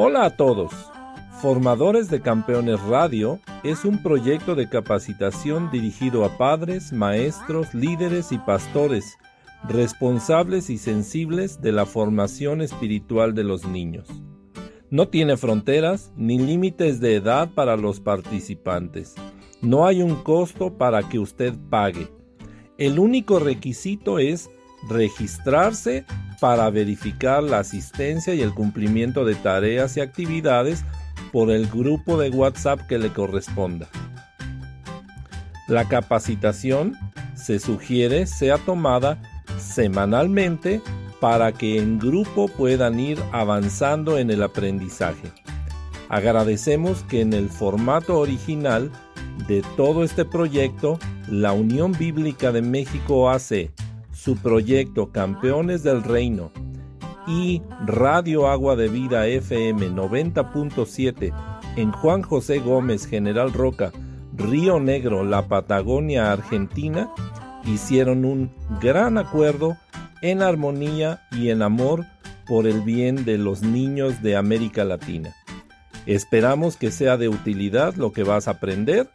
Hola a todos. Formadores de Campeones Radio es un proyecto de capacitación dirigido a padres, maestros, líderes y pastores, responsables y sensibles de la formación espiritual de los niños. No tiene fronteras ni límites de edad para los participantes. No hay un costo para que usted pague. El único requisito es registrarse para verificar la asistencia y el cumplimiento de tareas y actividades por el grupo de WhatsApp que le corresponda. La capacitación se sugiere sea tomada semanalmente para que en grupo puedan ir avanzando en el aprendizaje. Agradecemos que en el formato original de todo este proyecto, la Unión Bíblica de México hace su proyecto Campeones del Reino y Radio Agua de Vida FM 90.7 en Juan José Gómez, General Roca, Río Negro, la Patagonia, Argentina, hicieron un gran acuerdo en armonía y en amor por el bien de los niños de América Latina. Esperamos que sea de utilidad lo que vas a aprender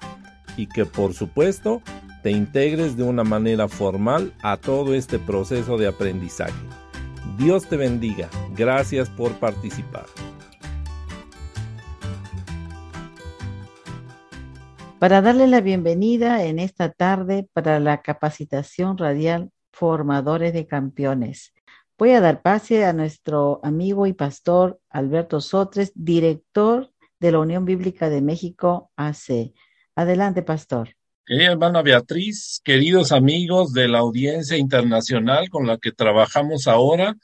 y que por supuesto te integres de una manera formal a todo este proceso de aprendizaje. Dios te bendiga. Gracias por participar. Para darle la bienvenida en esta tarde para la capacitación radial Formadores de Campeones. Voy a dar pase a nuestro amigo y pastor Alberto Sotres, director de la Unión Bíblica de México AC. Adelante, pastor. Querida hermana Beatriz, queridos amigos de la audiencia internacional con la que trabajamos ahora,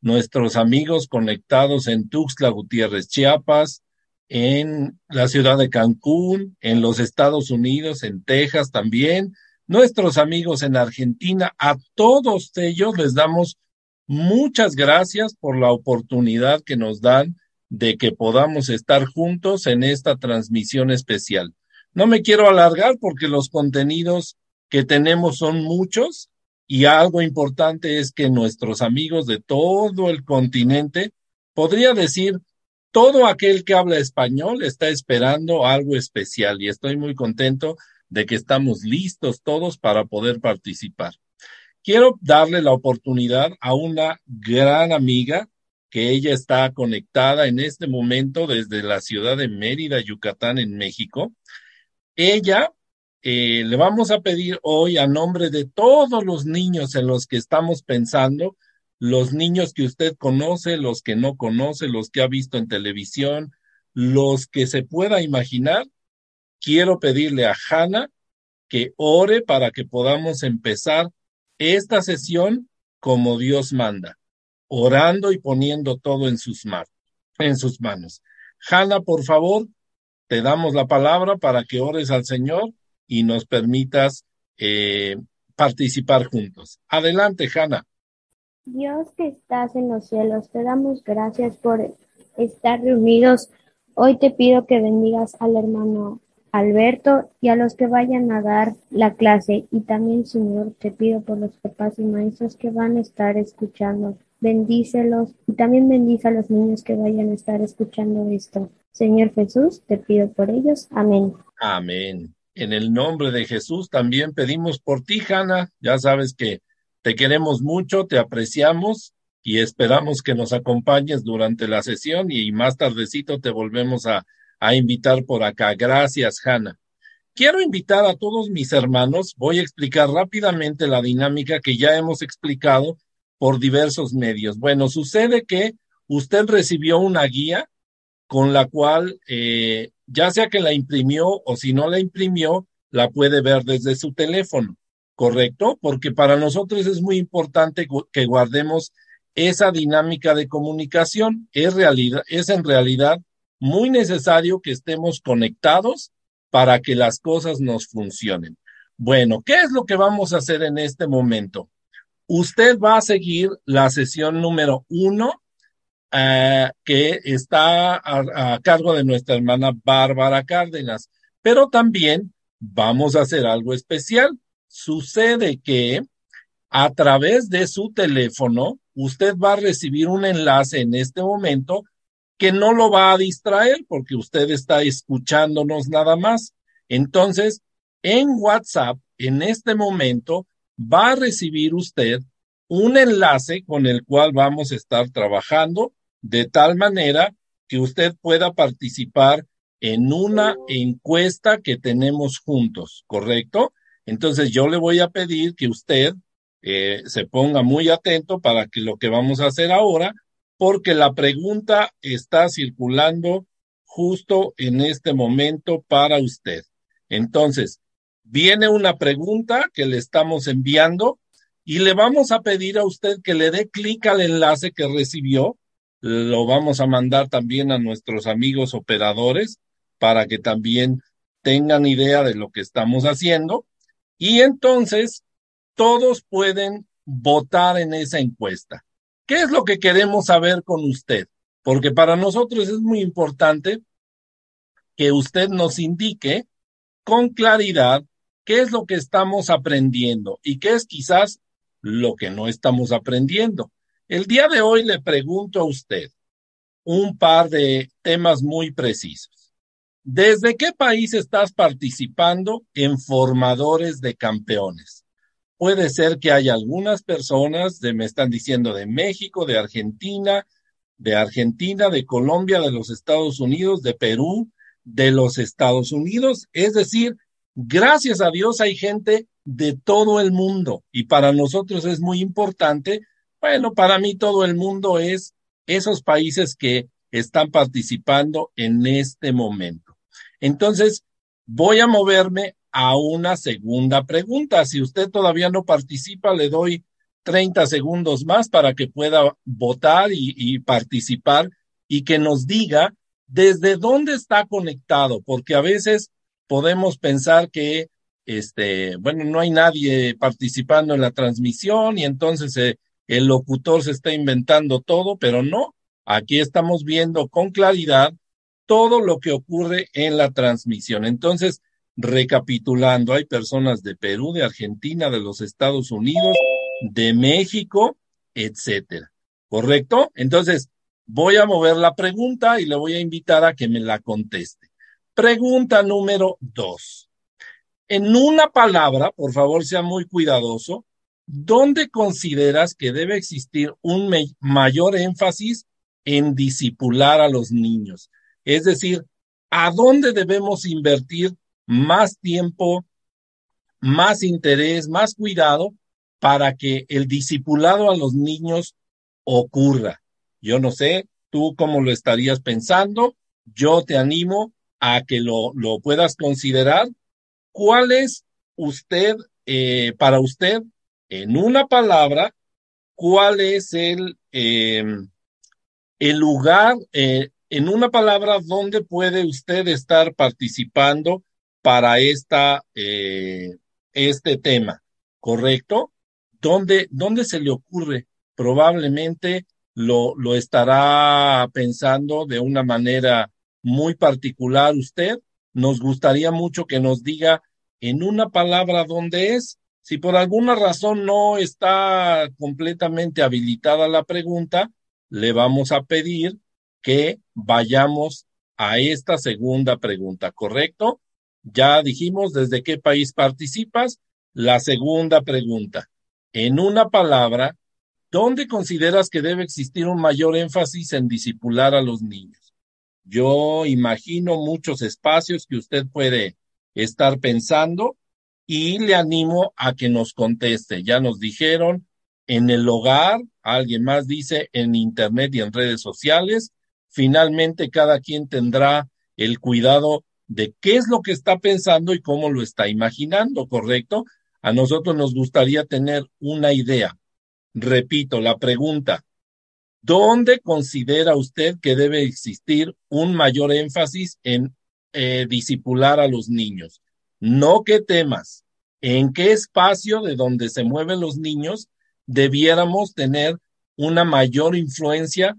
nuestros amigos conectados en Tuxtla Gutiérrez, Chiapas, en la ciudad de Cancún, en los Estados Unidos, en Texas también, nuestros amigos en Argentina, a todos ellos les damos muchas gracias por la oportunidad que nos dan de que podamos estar juntos en esta transmisión especial. No me quiero alargar porque los contenidos que tenemos son muchos y algo importante es que nuestros amigos de todo el continente, podría decir, todo aquel que habla español está esperando algo especial y estoy muy contento de que estamos listos todos para poder participar. Quiero darle la oportunidad a una gran amiga que ella está conectada en este momento desde la ciudad de Mérida, Yucatán, en México. Ella eh, le vamos a pedir hoy a nombre de todos los niños en los que estamos pensando, los niños que usted conoce, los que no conoce, los que ha visto en televisión, los que se pueda imaginar, quiero pedirle a Hannah que ore para que podamos empezar esta sesión como Dios manda, orando y poniendo todo en sus, en sus manos. Hannah, por favor, te damos la palabra para que ores al Señor y nos permitas eh, participar juntos. Adelante, Hanna. Dios que estás en los cielos, te damos gracias por estar reunidos. Hoy te pido que bendigas al hermano Alberto y a los que vayan a dar la clase. Y también, Señor, te pido por los papás y maestros que van a estar escuchando. Bendícelos y también bendice a los niños que vayan a estar escuchando esto. Señor Jesús, te pido por ellos. Amén. Amén. En el nombre de Jesús también pedimos por ti, Hanna. Ya sabes que Te queremos mucho, te apreciamos y esperamos que nos acompañes durante la sesión y más tardecito te volvemos a, a invitar por acá. Gracias, Hanna. Quiero invitar a todos mis hermanos, voy a explicar rápidamente la dinámica que ya hemos explicado por diversos medios. Bueno, sucede que usted recibió una guía con la cual, eh, ya sea que la imprimió o si no la imprimió, la puede ver desde su teléfono, ¿correcto? Porque para nosotros es muy importante que guardemos esa dinámica de comunicación. Es, realidad, es en realidad muy necesario que estemos conectados para que las cosas nos funcionen. Bueno, ¿qué es lo que vamos a hacer en este momento? Usted va a seguir la sesión número uno, eh, que está a, cargo de nuestra hermana Bárbara Cárdenas, pero también vamos a hacer algo especial. Sucede que a través de su teléfono, usted va a recibir un enlace en este momento que no lo va a distraer porque usted está escuchándonos nada más. Entonces, en WhatsApp, en este momento, va a recibir usted un enlace con el cual vamos a estar trabajando de tal manera que usted pueda participar en una encuesta que tenemos juntos, ¿correcto? Entonces yo le voy a pedir que usted eh, se ponga muy atento para que lo que vamos a hacer ahora porque la pregunta está circulando justo en este momento para usted. Entonces, viene una pregunta que le estamos enviando y le vamos a pedir a usted que le dé clic al enlace que recibió. Lo vamos a mandar también a nuestros amigos operadores para que también tengan idea de lo que estamos haciendo. Y entonces, todos pueden votar en esa encuesta. ¿Qué es lo que queremos saber con usted? Porque para nosotros es muy importante que usted nos indique con claridad qué es lo que estamos aprendiendo y qué es quizás lo que no estamos aprendiendo. El día de hoy le pregunto a usted un par de temas muy precisos. ¿Desde qué país estás participando en formadores de campeones? Puede ser que haya algunas personas, de, me están diciendo de México, de Argentina, de Argentina, de Colombia, de los Estados Unidos, de Perú, de los Estados Unidos. Es decir, gracias a Dios hay gente de todo el mundo y para nosotros es muy importante. Bueno, para mí todo el mundo es esos países que están participando en este momento. Entonces, voy a moverme a una segunda pregunta. Si usted todavía no participa, le doy 30 segundos más para que pueda votar y, participar y que nos diga desde dónde está conectado, porque a veces podemos pensar que, este, bueno, no hay nadie participando en la transmisión y entonces eh, el locutor se está inventando todo, pero no, aquí estamos viendo con claridad todo lo que ocurre en la transmisión. Entonces, Recapitulando, hay personas de Perú, de Argentina, de los Estados Unidos, de México, etcétera. ¿Correcto? Entonces, voy a mover la pregunta y le voy a invitar a que me la conteste. Pregunta número dos. En una palabra, por favor, sea muy cuidadoso, ¿dónde consideras que debe existir un mayor énfasis en disipular a los niños? Es decir, ¿a dónde debemos invertir más tiempo, más interés, más cuidado para que el discipulado a los niños ocurra. Yo no sé, tú cómo lo estarías pensando, yo te animo a que lo, lo puedas considerar. ¿Cuál es usted, eh, para usted, en una palabra, cuál es el, eh, el lugar, eh, en una palabra, donde puede usted estar participando para esta, eh, este tema, ¿correcto? ¿Dónde, ¿Dónde se le ocurre? Probablemente lo, lo estará pensando de una manera muy particular usted. Nos gustaría mucho que nos diga en una palabra dónde es. Si por alguna razón no está completamente habilitada la pregunta, le vamos a pedir que vayamos a esta segunda pregunta, ¿correcto? Ya dijimos desde qué país participas. La segunda pregunta, en una palabra, ¿dónde consideras que debe existir un mayor énfasis en disipular a los niños? Yo imagino muchos espacios que usted puede estar pensando y le animo a que nos conteste. Ya nos dijeron en el hogar, alguien más dice en internet y en redes sociales. Finalmente, cada quien tendrá el cuidado de qué es lo que está pensando y cómo lo está imaginando, ¿correcto? A nosotros nos gustaría tener una idea. Repito, la pregunta, ¿dónde considera usted que debe existir un mayor énfasis en eh, disipular a los niños? No qué temas, en qué espacio de donde se mueven los niños debiéramos tener una mayor influencia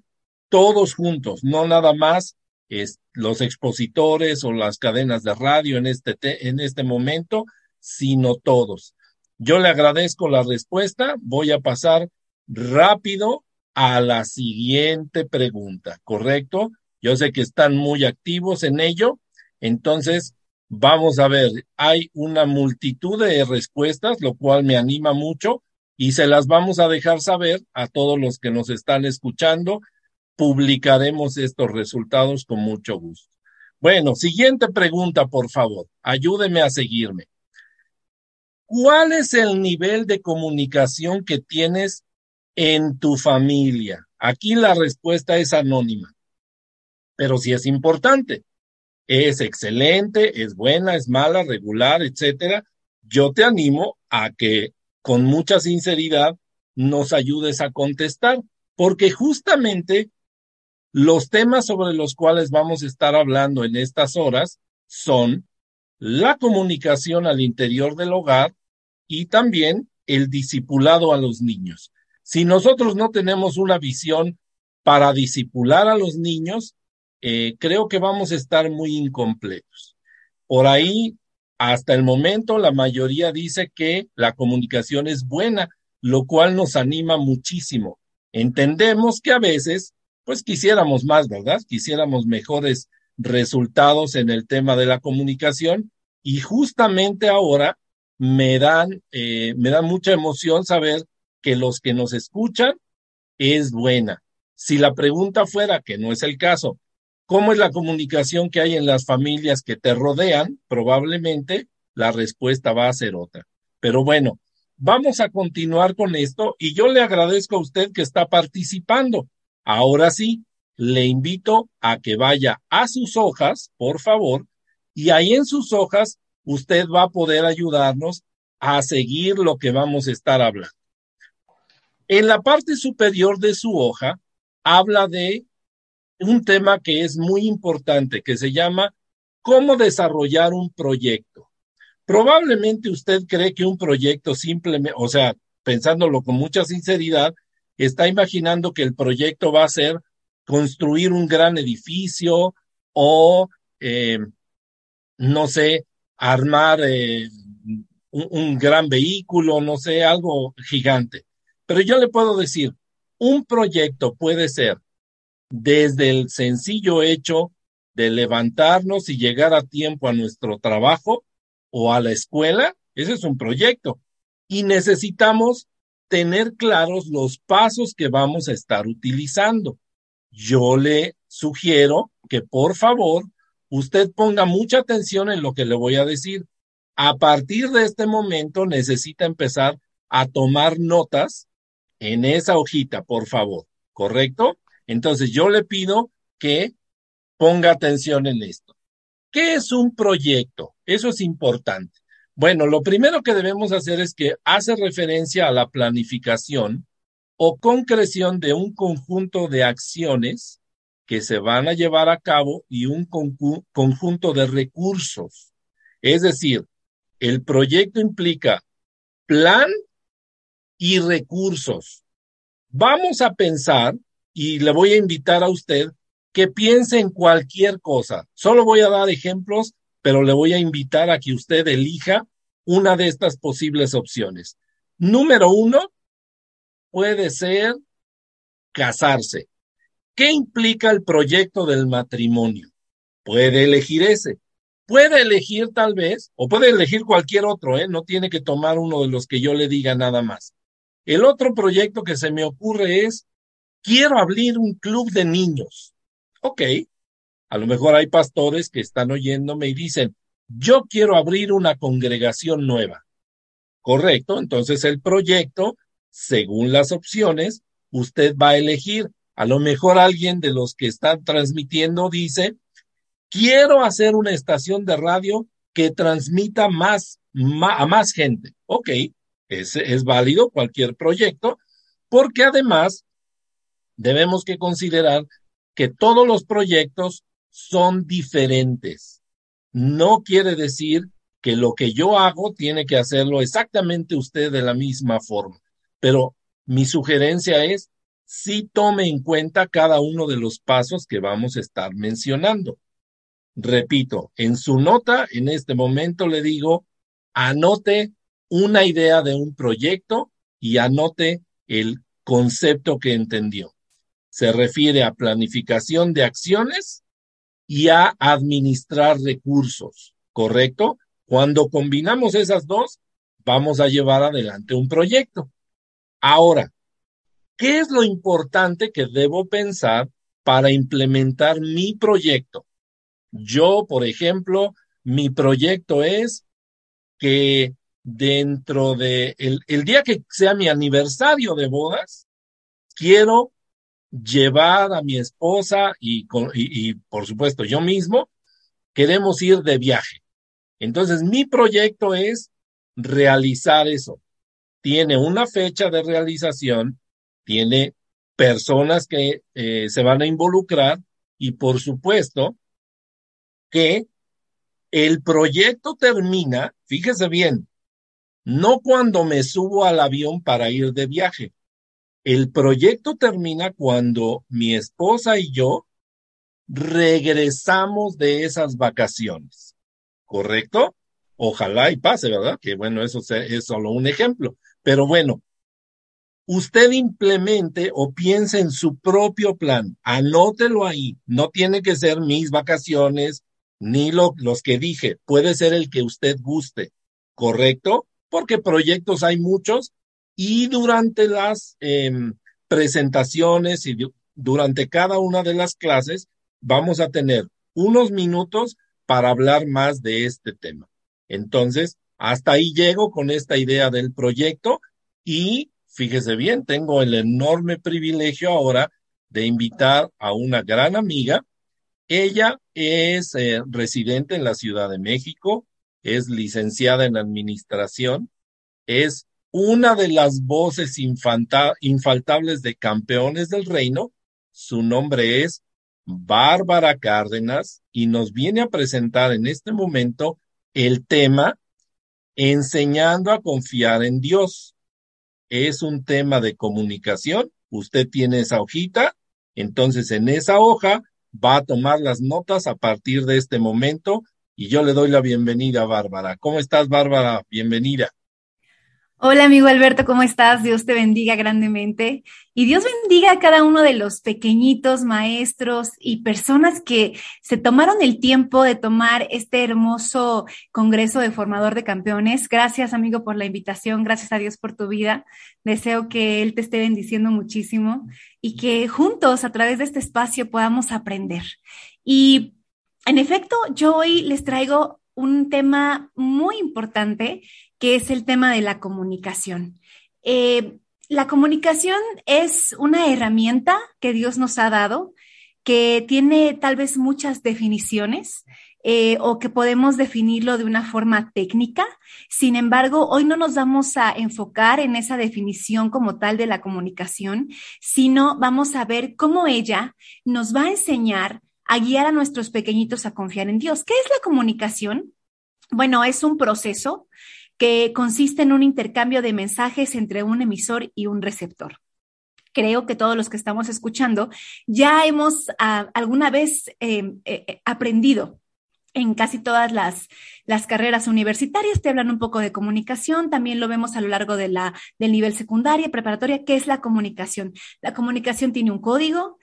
todos juntos, no nada más es, los expositores o las cadenas de radio en este, en este momento, sino todos. Yo le agradezco la respuesta. Voy a pasar rápido a la siguiente pregunta, ¿correcto? Yo sé que están muy activos en ello. Entonces, vamos a ver, hay una multitud de respuestas, lo cual me anima mucho y se las vamos a dejar saber a todos los que nos están escuchando. Publicaremos estos resultados con mucho gusto. Bueno, siguiente pregunta, por favor. Ayúdeme a seguirme. ¿Cuál es el nivel de comunicación que tienes en tu familia? Aquí la respuesta es anónima, pero sí es importante. Es excelente, es buena, es mala, regular, etcétera. Yo te animo a que con mucha sinceridad nos ayudes a contestar, porque justamente los temas sobre los cuales vamos a estar hablando en estas horas son la comunicación al interior del hogar y también el discipulado a los niños. Si nosotros no tenemos una visión para disipular a los niños, eh, creo que vamos a estar muy incompletos. Por ahí, hasta el momento, la mayoría dice que la comunicación es buena, lo cual nos anima muchísimo. Entendemos que a veces, pues quisiéramos más, ¿verdad? Quisiéramos mejores resultados en el tema de la comunicación y justamente ahora me dan, eh, me da mucha emoción saber que los que nos escuchan es buena. Si la pregunta fuera, que no es el caso, ¿cómo es la comunicación que hay en las familias que te rodean? Probablemente la respuesta va a ser otra. Pero bueno, vamos a continuar con esto y yo le agradezco a usted que está participando. Ahora sí, le invito a que vaya a sus hojas, por favor, y ahí en sus hojas usted va a poder ayudarnos a seguir lo que vamos a estar hablando. En la parte superior de su hoja habla de un tema que es muy importante, que se llama cómo desarrollar un proyecto. Probablemente usted cree que un proyecto simplemente, o sea, pensándolo con mucha sinceridad, está imaginando que el proyecto va a ser construir un gran edificio o, eh, no sé, armar eh, un, gran vehículo, no sé, algo gigante. Pero yo le puedo decir, un proyecto puede ser desde el sencillo hecho de levantarnos y llegar a tiempo a nuestro trabajo o a la escuela, ese es un proyecto. Y necesitamos tener claros los pasos que vamos a estar utilizando. Yo le sugiero que por favor usted ponga mucha atención en lo que le voy a decir. A partir de este momento necesita empezar a tomar notas en esa hojita, por favor, ¿correcto? Entonces yo le pido que ponga atención en esto. ¿Qué es un proyecto? Eso es importante. Bueno, lo primero que debemos hacer es que hace referencia a la planificación o concreción de un conjunto de acciones que se van a llevar a cabo y un conjunto de recursos. Es decir, el proyecto implica plan y recursos. Vamos a pensar, y le voy a invitar a usted que piense en cualquier cosa. Solo voy a dar ejemplos, pero le voy a invitar a que usted elija una de estas posibles opciones. Número uno, puede ser casarse. ¿Qué implica el proyecto del matrimonio? Puede elegir ese. Puede elegir tal vez, o puede elegir cualquier otro, ¿eh? No tiene que tomar uno de los que yo le diga nada más. El otro proyecto que se me ocurre es, quiero abrir un club de niños. Ok, a lo mejor hay pastores que están oyéndome y dicen, yo quiero abrir una congregación nueva. Correcto, entonces el proyecto, según las opciones, usted va a elegir. A lo mejor alguien de los que están transmitiendo dice, quiero hacer una estación de radio que transmita más, a más gente. Ok, es, es válido cualquier proyecto, porque además debemos que considerar que todos los proyectos son diferentes. No quiere decir que lo que yo hago tiene que hacerlo exactamente usted de la misma forma, pero mi sugerencia es si tome en cuenta cada uno de los pasos que vamos a estar mencionando. Repito, en su nota, en este momento le digo, anote una idea de un proyecto y anote el concepto que entendió. Se refiere a planificación de acciones y a administrar recursos, ¿correcto? Cuando combinamos esas dos, vamos a llevar adelante un proyecto. Ahora, ¿qué es lo importante que debo pensar para implementar mi proyecto? Yo, por ejemplo, mi proyecto es que dentro de el, día que sea mi aniversario de bodas, quiero llevar a mi esposa y, por supuesto yo mismo, queremos ir de viaje. Entonces, mi proyecto es realizar eso. Tiene una fecha de realización, tiene personas que eh, se van a involucrar y por supuesto que el proyecto termina, fíjese bien, no cuando me subo al avión para ir de viaje. El proyecto termina cuando mi esposa y yo regresamos de esas vacaciones. ¿Correcto? Ojalá y pase, ¿verdad? Que bueno, eso es solo un ejemplo. Pero bueno, usted implemente o piense en su propio plan, anótelo ahí. No tiene que ser mis vacaciones ni los que dije, puede ser el que usted guste, ¿correcto? porque proyectos hay muchos y durante las em, presentaciones y durante cada una de las clases vamos a tener unos minutos para hablar más de este tema. Entonces, hasta ahí llego con esta idea del proyecto y fíjese bien, tengo el enorme privilegio ahora de invitar a una gran amiga. Ella es eh, residente en la Ciudad de México, es licenciada en administración, es una de las voces infaltables de campeones del reino. Su nombre es Bárbara Cárdenas y nos viene a presentar en este momento el tema enseñando a confiar en Dios. Es un tema de comunicación. Usted tiene esa hojita, entonces en esa hoja va a tomar las notas a partir de este momento y yo le doy la bienvenida, Bárbara. ¿Cómo estás, Bárbara? Bienvenida. Hola amigo Alberto, ¿cómo estás? Dios te bendiga grandemente y Dios bendiga a cada uno de los pequeñitos maestros y personas que se tomaron el tiempo de tomar este hermoso Congreso de Formador de Campeones. Gracias amigo por la invitación, gracias a Dios por tu vida. Deseo que Él te esté bendiciendo muchísimo y que juntos a través de este espacio podamos aprender. Y en efecto, yo hoy les traigo un tema muy importante, que es el tema de la comunicación. Eh, la comunicación es una herramienta que Dios nos ha dado, que tiene tal vez muchas definiciones. Eh, o que podemos definirlo de una forma técnica. Sin embargo, hoy no nos vamos a enfocar en esa definición como tal de la comunicación, sino vamos a ver cómo ella nos va a enseñar a guiar a nuestros pequeñitos a confiar en Dios. ¿Qué es la comunicación? Bueno, es un proceso que consiste en un intercambio de mensajes entre un emisor y un receptor. Creo que todos los que estamos escuchando ya hemos ah, alguna vez em, eh, eh, aprendido en casi todas las, las, carreras universitarias te hablan un poco de comunicación, también lo vemos a lo largo de la, del nivel secundaria, preparatoria, ¿qué es la comunicación? La comunicación tiene un código,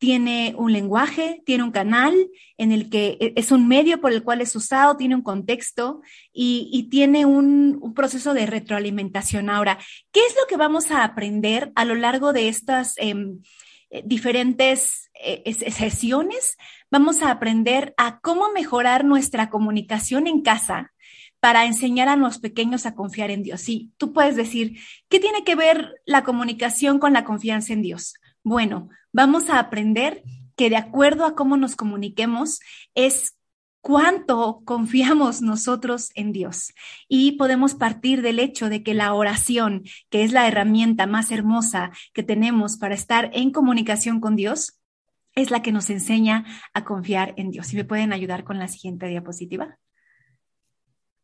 tiene un lenguaje, tiene un canal en el que e, es un medio por el cual es usado, tiene un contexto y, tiene un, proceso de retroalimentación. Ahora, ¿qué es lo que vamos a aprender a lo largo de estas em, eh, diferentes eh, sesiones? Vamos a aprender a cómo mejorar nuestra comunicación en casa para enseñar a los pequeños a confiar en Dios. Sí, tú puedes decir, ¿qué tiene que ver la comunicación con la confianza en Dios? Bueno, vamos a aprender que de acuerdo a cómo nos comuniquemos es cuánto confiamos nosotros en Dios. Y podemos partir del hecho de que la oración, que es la herramienta más hermosa que tenemos para estar en comunicación con Dios, es la que nos enseña a confiar en Dios. ¿Y me pueden ayudar con la siguiente diapositiva?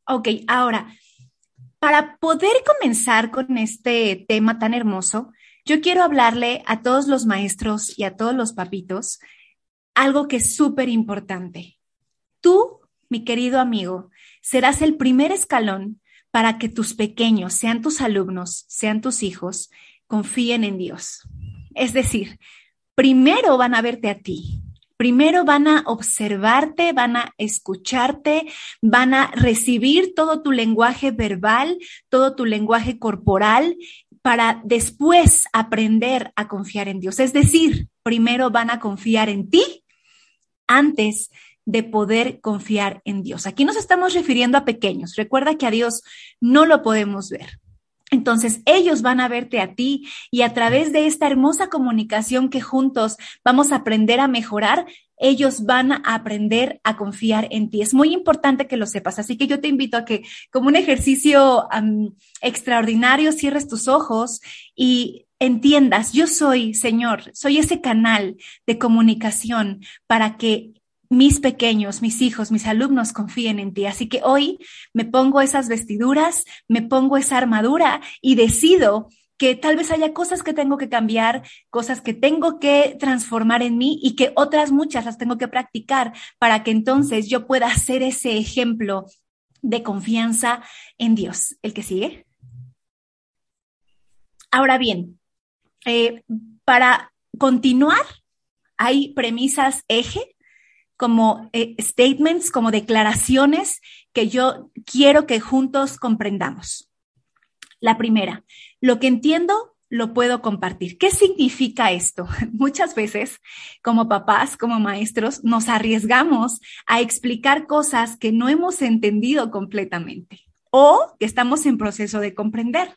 Ok, ahora, para poder comenzar con este tema tan hermoso, yo quiero hablarle a todos los maestros y a todos los papitos algo que es súper importante. Tú, mi querido amigo, serás el primer escalón para que tus pequeños, sean tus alumnos, sean tus hijos, confíen en Dios. Es decir, primero van a verte a ti, Primero van a observarte, van a escucharte, van a recibir todo tu lenguaje verbal, todo tu lenguaje corporal para después aprender a confiar en Dios. Es decir, primero van a confiar en ti antes de poder confiar en Dios. Aquí nos estamos refiriendo a pequeños. Recuerda que a Dios no lo podemos ver. Entonces ellos van a verte a ti y a través de esta hermosa comunicación que juntos vamos a aprender a mejorar, ellos van a aprender a confiar en ti. Es muy importante que lo sepas. Así que yo te invito a que como un ejercicio extraordinario cierres tus ojos y entiendas, yo soy, Señor, soy ese canal de comunicación para que mis pequeños, mis hijos, mis alumnos confíen en ti. Así que hoy me pongo esas vestiduras, me pongo esa armadura y decido que tal vez haya cosas que tengo que cambiar, cosas que tengo que transformar en mí y que otras muchas las tengo que practicar para que entonces yo pueda ser ese ejemplo de confianza en Dios. ¿El que sigue? Ahora bien, eh, para continuar, hay premisas eje como eh, statements, como declaraciones que yo quiero que juntos comprendamos. La primera, lo que entiendo lo puedo compartir. ¿Qué significa esto? Muchas veces, como papás, como maestros, nos arriesgamos a explicar cosas que no hemos entendido completamente o que estamos en proceso de comprender.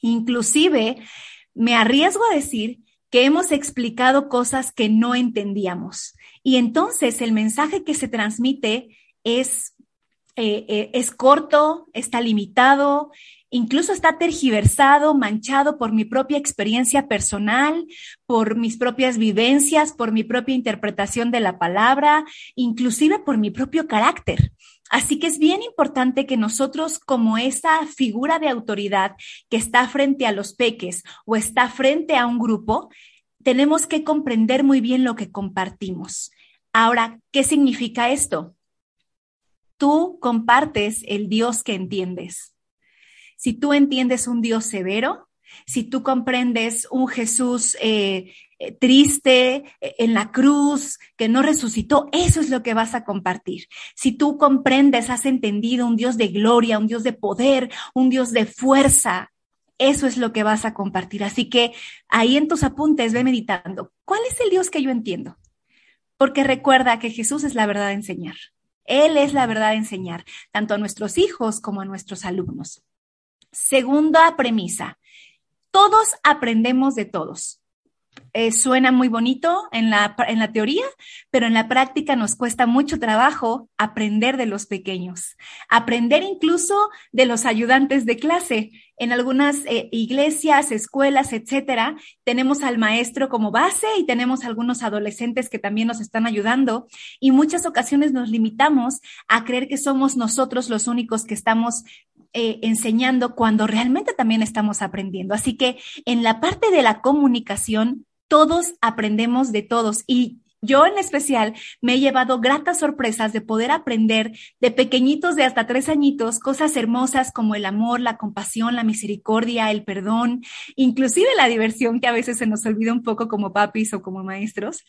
Inclusive, me arriesgo a decir que hemos explicado cosas que no entendíamos. Y entonces el mensaje que se transmite es, eh, eh, es corto, está limitado, incluso está tergiversado, manchado por mi propia experiencia personal, por mis propias vivencias, por mi propia interpretación de la palabra, inclusive por mi propio carácter. Así que es bien importante que nosotros, como esa figura de autoridad que está frente a los peques o está frente a un grupo, tenemos que comprender muy bien lo que compartimos. Ahora, ¿qué significa esto? Tú compartes el Dios que entiendes. Si tú entiendes un Dios severo, si tú comprendes un Jesús eh, eh, triste eh, en la cruz, que no resucitó, eso es lo que vas a compartir. Si tú comprendes, has entendido un Dios de gloria, un Dios de poder, un Dios de fuerza, eso es lo que vas a compartir. Así que ahí en tus apuntes ve meditando, ¿cuál es el Dios que yo entiendo? Porque recuerda que Jesús es la verdad de enseñar. Él es la verdad de enseñar, tanto a nuestros hijos como a nuestros alumnos. Segunda premisa, todos aprendemos de todos. Eh, suena muy bonito en la, en la teoría, pero en la práctica nos cuesta mucho trabajo aprender de los pequeños, aprender incluso de los ayudantes de clase. En algunas eh, iglesias, escuelas, etcétera, tenemos al maestro como base y tenemos algunos adolescentes que también nos están ayudando y muchas ocasiones nos limitamos a creer que somos nosotros los únicos que estamos eh, enseñando cuando realmente también estamos aprendiendo. Así que en la parte de la comunicación, todos aprendemos de todos y Yo en especial me he llevado gratas sorpresas de poder aprender de pequeñitos de hasta tres añitos cosas hermosas como el amor, la compasión, la misericordia, el perdón, inclusive la diversión que a veces se nos olvida un poco como papis o como maestros.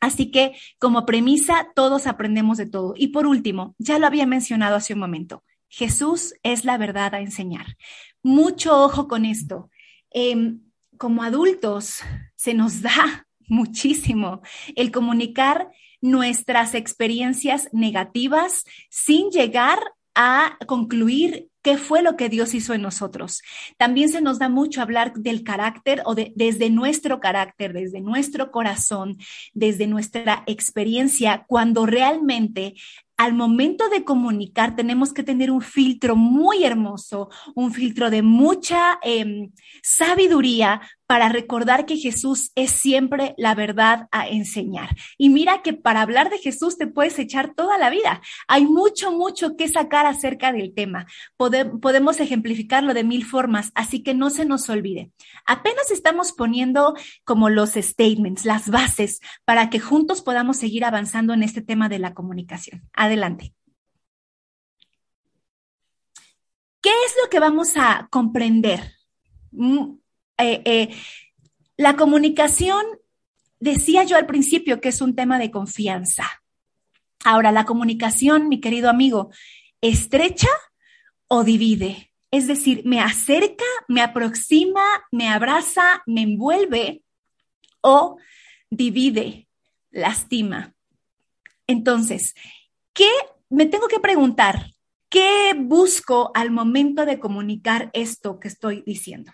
Así que como premisa, todos aprendemos de todo. Y por último, ya lo había mencionado hace un momento, Jesús es la verdad a enseñar. Mucho ojo con esto. Em, como adultos se nos da muchísimo el comunicar nuestras experiencias negativas sin llegar a concluir qué fue lo que Dios hizo en nosotros. También se nos da mucho hablar del carácter o de, desde nuestro carácter, desde nuestro corazón, desde nuestra experiencia, cuando realmente al momento de comunicar tenemos que tener un filtro muy hermoso, un filtro de mucha em, sabiduría para recordar que Jesús es siempre la verdad a enseñar. Y mira que para hablar de Jesús te puedes echar toda la vida. Hay mucho, mucho que sacar acerca del tema. podemos ejemplificarlo de mil formas, así que no se nos olvide. Apenas estamos poniendo como los statements, las bases, para que juntos podamos seguir avanzando en este tema de la comunicación. Adelante. ¿Qué es lo que vamos a comprender? Eh, eh, la comunicación, decía yo al principio que es un tema de confianza. Ahora, la comunicación, mi querido amigo, estrecha o divide. Es decir, me acerca, me aproxima, me abraza, me envuelve o divide, lastima. Entonces, ¿qué me tengo que preguntar? ¿Qué busco al momento de comunicar esto que estoy diciendo?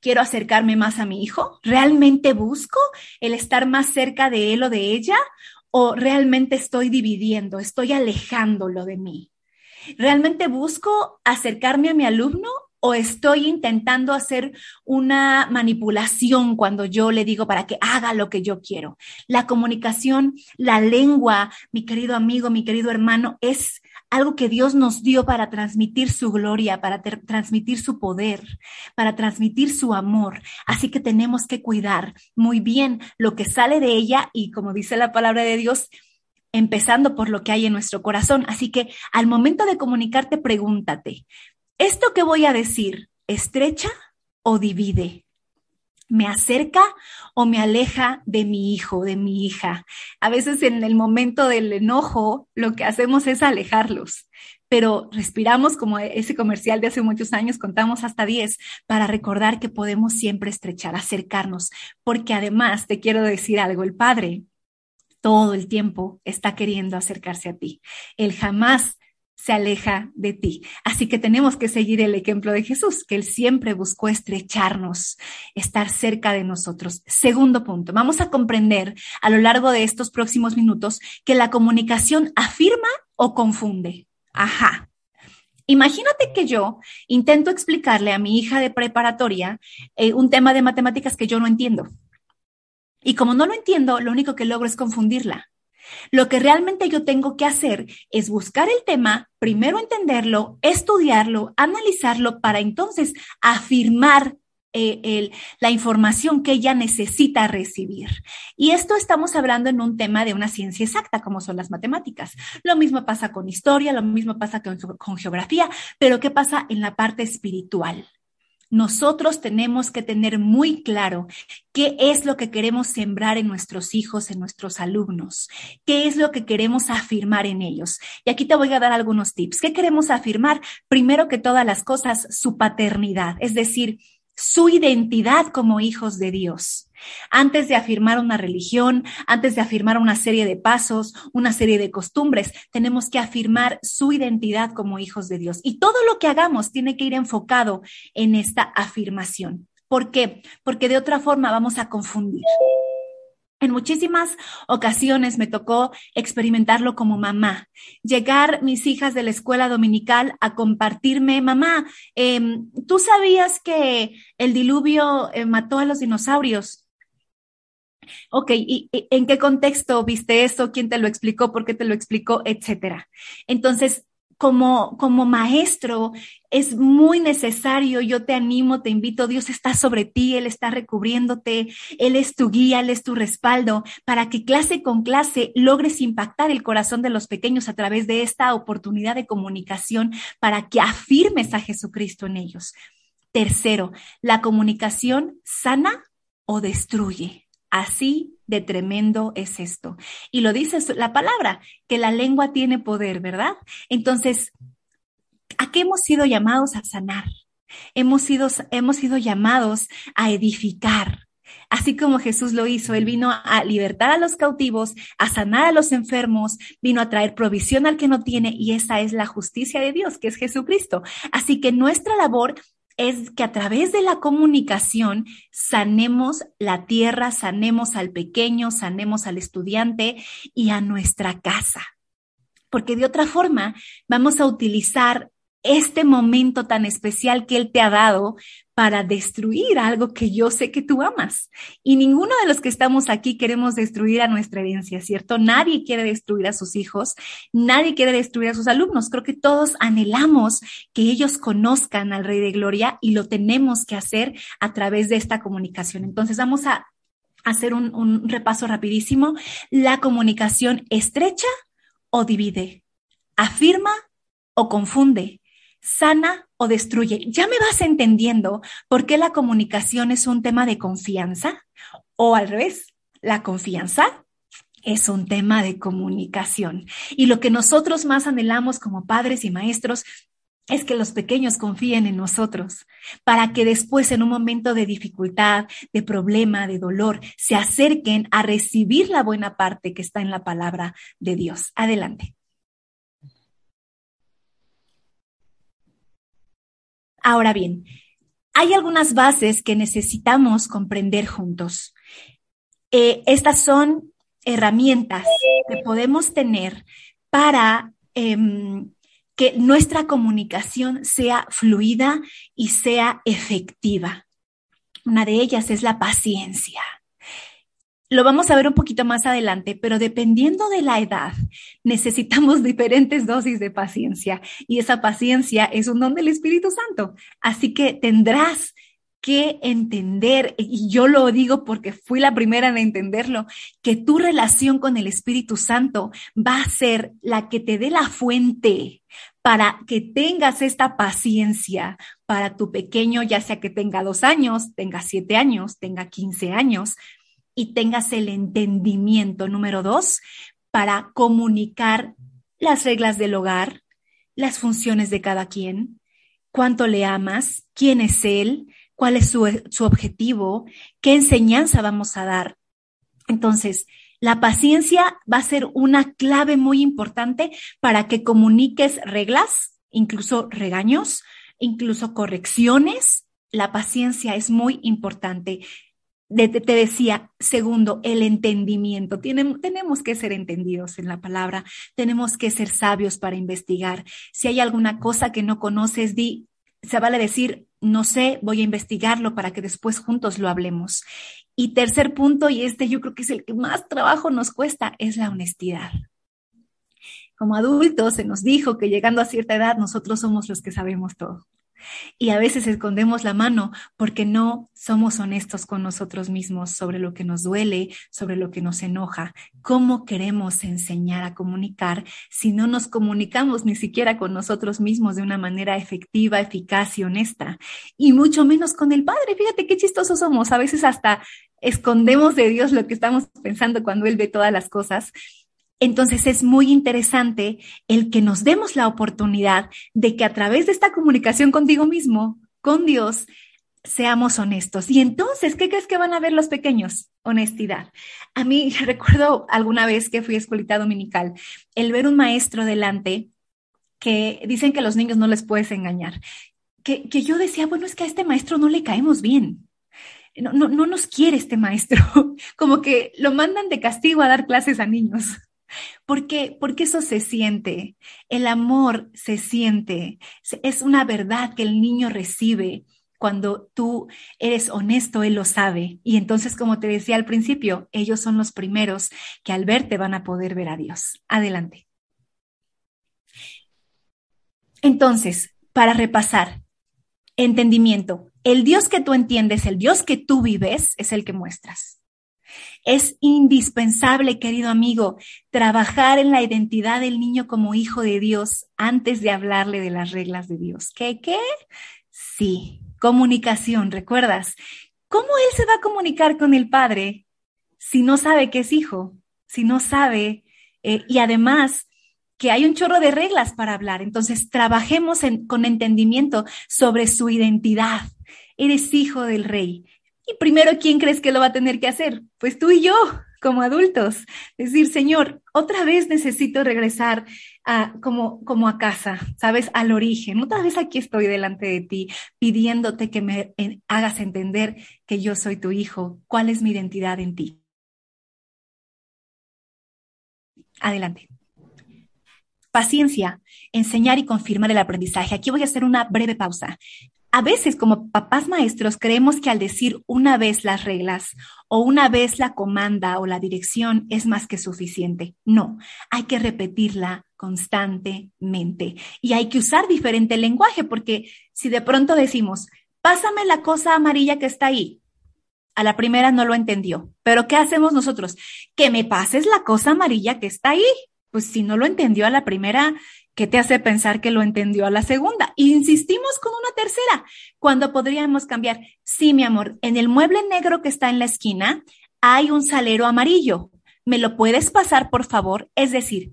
Quiero acercarme más a mi hijo? ¿Realmente busco el estar más cerca de él o de ella? ¿O realmente estoy dividiendo, estoy alejándolo de mí? ¿Realmente busco acercarme a mi alumno o estoy intentando hacer una manipulación cuando yo le digo para que haga lo que yo quiero? La comunicación, la lengua, mi querido amigo, mi querido hermano, es algo que Dios nos dio para transmitir su gloria, para transmitir su poder, para transmitir su amor. Así que tenemos que cuidar muy bien lo que sale de ella y como dice la palabra de Dios, empezando por lo que hay en nuestro corazón. Así que al momento de comunicarte, pregúntate, ¿esto que voy a decir estrecha o divide? me acerca o me aleja de mi hijo, de mi hija. A veces en el momento del enojo lo que hacemos es alejarlos, pero respiramos como ese comercial de hace muchos años, contamos hasta 10 para recordar que podemos siempre estrechar, acercarnos, porque además te quiero decir algo, el Padre todo el tiempo está queriendo acercarse a ti. Él jamás se aleja de ti. Así que tenemos que seguir el ejemplo de Jesús, que él siempre buscó estrecharnos, estar cerca de nosotros. Segundo punto, vamos a comprender a lo largo de estos próximos minutos que la comunicación afirma o confunde. Ajá. Imagínate que yo intento explicarle a mi hija de preparatoria eh, un tema de matemáticas que yo no entiendo. Y como no lo entiendo, lo único que logro es confundirla. Lo que realmente yo tengo que hacer es buscar el tema, primero entenderlo, estudiarlo, analizarlo para entonces afirmar eh, la información que ella necesita recibir. Y esto estamos hablando en un tema de una ciencia exacta, como son las matemáticas. Lo mismo pasa con historia, lo mismo pasa con geografía, pero ¿qué pasa en la parte espiritual? Nosotros tenemos que tener muy claro qué es lo que queremos sembrar en nuestros hijos, en nuestros alumnos, qué es lo que queremos afirmar en ellos. Y aquí te voy a dar algunos tips. ¿Qué queremos afirmar? Primero que todas las cosas, su paternidad, es decir, su identidad como hijos de Dios. Antes de afirmar una religión, antes de afirmar una serie de pasos, una serie de costumbres, tenemos que afirmar su identidad como hijos de Dios. Y todo lo que hagamos tiene que ir enfocado en esta afirmación. ¿Por qué? Porque de otra forma vamos a confundir. En muchísimas ocasiones me tocó experimentarlo como mamá. Llegar mis hijas de la escuela dominical a compartirme, mamá, em, ¿tú sabías que el diluvio eh, mató a los dinosaurios? Ok, ¿y, en qué contexto viste eso? ¿Quién te lo explicó? ¿Por qué te lo explicó? Etcétera. Entonces, como, como maestro, es muy necesario, yo te animo, te invito, Dios está sobre ti, Él está recubriéndote, Él es tu guía, Él es tu respaldo, para que clase con clase logres impactar el corazón de los pequeños a través de esta oportunidad de comunicación, para que afirmes a Jesucristo en ellos. Tercero, la comunicación sana o destruye. Así de tremendo es esto. Y lo dice la palabra, que la lengua tiene poder, ¿verdad? Entonces, ¿a qué hemos sido llamados a sanar? Hemos sido, hemos sido llamados a edificar. Así como Jesús lo hizo, Él vino a libertar a los cautivos, a sanar a los enfermos, vino a traer provisión al que no tiene y esa es la justicia de Dios, que es Jesucristo. Así que nuestra labor es que a través de la comunicación sanemos la tierra, sanemos al pequeño, sanemos al estudiante y a nuestra casa. Porque de otra forma vamos a utilizar este momento tan especial que Él te ha dado para destruir algo que yo sé que tú amas. Y ninguno de los que estamos aquí queremos destruir a nuestra herencia, ¿cierto? Nadie quiere destruir a sus hijos, nadie quiere destruir a sus alumnos. Creo que todos anhelamos que ellos conozcan al Rey de Gloria y lo tenemos que hacer a través de esta comunicación. Entonces vamos a hacer un, repaso rapidísimo. La comunicación estrecha o divide, afirma o confunde sana o destruye. Ya me vas entendiendo por qué la comunicación es un tema de confianza o al revés, la confianza es un tema de comunicación. Y lo que nosotros más anhelamos como padres y maestros es que los pequeños confíen en nosotros para que después en un momento de dificultad, de problema, de dolor, se acerquen a recibir la buena parte que está en la palabra de Dios. Adelante. Ahora bien, hay algunas bases que necesitamos comprender juntos. Eh, estas son herramientas que podemos tener para em, que nuestra comunicación sea fluida y sea efectiva. Una de ellas es la paciencia. Lo vamos a ver un poquito más adelante, pero dependiendo de la edad, necesitamos diferentes dosis de paciencia y esa paciencia es un don del Espíritu Santo. Así que tendrás que entender, y yo lo digo porque fui la primera en entenderlo, que tu relación con el Espíritu Santo va a ser la que te dé la fuente para que tengas esta paciencia para tu pequeño, ya sea que tenga dos años, tenga siete años, tenga quince años, y tengas el entendimiento, número dos, para comunicar las reglas del hogar, las funciones de cada quien, cuánto le amas, quién es él, cuál es su, su objetivo, qué enseñanza vamos a dar. Entonces, la paciencia va a ser una clave muy importante para que comuniques reglas, incluso regaños, incluso correcciones. La paciencia es muy importante te decía, segundo, el entendimiento. tenemos que ser entendidos en la palabra, tenemos que ser sabios para investigar. Si hay alguna cosa que no conoces, di, se vale decir, no sé, voy a investigarlo para que después juntos lo hablemos. Y tercer punto, y este yo creo que es el que más trabajo nos cuesta, es la honestidad. Como adultos se nos dijo que llegando a cierta edad nosotros somos los que sabemos todo. Y a veces escondemos la mano porque no somos honestos con nosotros mismos sobre lo que nos duele, sobre lo que nos enoja. ¿Cómo queremos enseñar a comunicar si no nos comunicamos ni siquiera con nosotros mismos de una manera efectiva, eficaz y honesta? Y mucho menos con el Padre. Fíjate qué chistosos somos. A veces hasta escondemos de Dios lo que estamos pensando cuando Él ve todas las cosas entonces es muy interesante el que nos demos la oportunidad de que a través de esta comunicación contigo mismo, con Dios, seamos honestos. Y entonces, ¿qué crees que van a ver los pequeños? Honestidad. A mí recuerdo alguna vez que fui a escuelita dominical, el ver un maestro delante que dicen que a los niños no les puedes engañar. Que, que yo decía, bueno, es que a este maestro no le caemos bien. No, no, no nos quiere este maestro. Como que lo mandan de castigo a dar clases a niños. Porque, porque eso se siente, el amor se siente, es una verdad que el niño recibe cuando tú eres honesto, él lo sabe. Y entonces, como te decía al principio, ellos son los primeros que al verte van a poder ver a Dios. Adelante. Entonces, para repasar, entendimiento. El Dios que tú entiendes, el Dios que tú vives, es el que muestras. Es indispensable, querido amigo, trabajar en la identidad del niño como hijo de Dios antes de hablarle de las reglas de Dios. ¿Qué? ¿Qué? Sí, comunicación, ¿recuerdas? ¿Cómo él se va a comunicar con el Padre si no sabe que es hijo? Si no sabe, eh, y además que hay un chorro de reglas para hablar. Entonces, trabajemos con entendimiento sobre su identidad. Eres hijo del rey. Y primero, ¿quién crees que lo va a tener que hacer? Pues tú y yo, como adultos. Decir, Señor, otra vez necesito regresar a, como, como a casa, ¿sabes? Al origen. Otra vez aquí estoy delante de ti, pidiéndote que me hagas entender que yo soy tu hijo. ¿Cuál es mi identidad en ti? Adelante. Paciencia, enseñar y confirmar el aprendizaje. Aquí voy a hacer una breve pausa. A veces como papás maestros creemos que al decir una vez las reglas o una vez la comanda o la dirección es más que suficiente. No, hay que repetirla constantemente y hay que usar diferente lenguaje porque si de pronto decimos, pásame la cosa amarilla que está ahí, a la primera no lo entendió, pero ¿qué hacemos nosotros? Que me pases la cosa amarilla que está ahí. Pues si no lo entendió a la primera, ¿qué te hace pensar que lo entendió a la segunda? Insistimos con una tercera, cuando podríamos cambiar. Sí, mi amor, en el mueble negro que está en la esquina hay un salero amarillo. ¿Me lo puedes pasar, por favor? Es decir,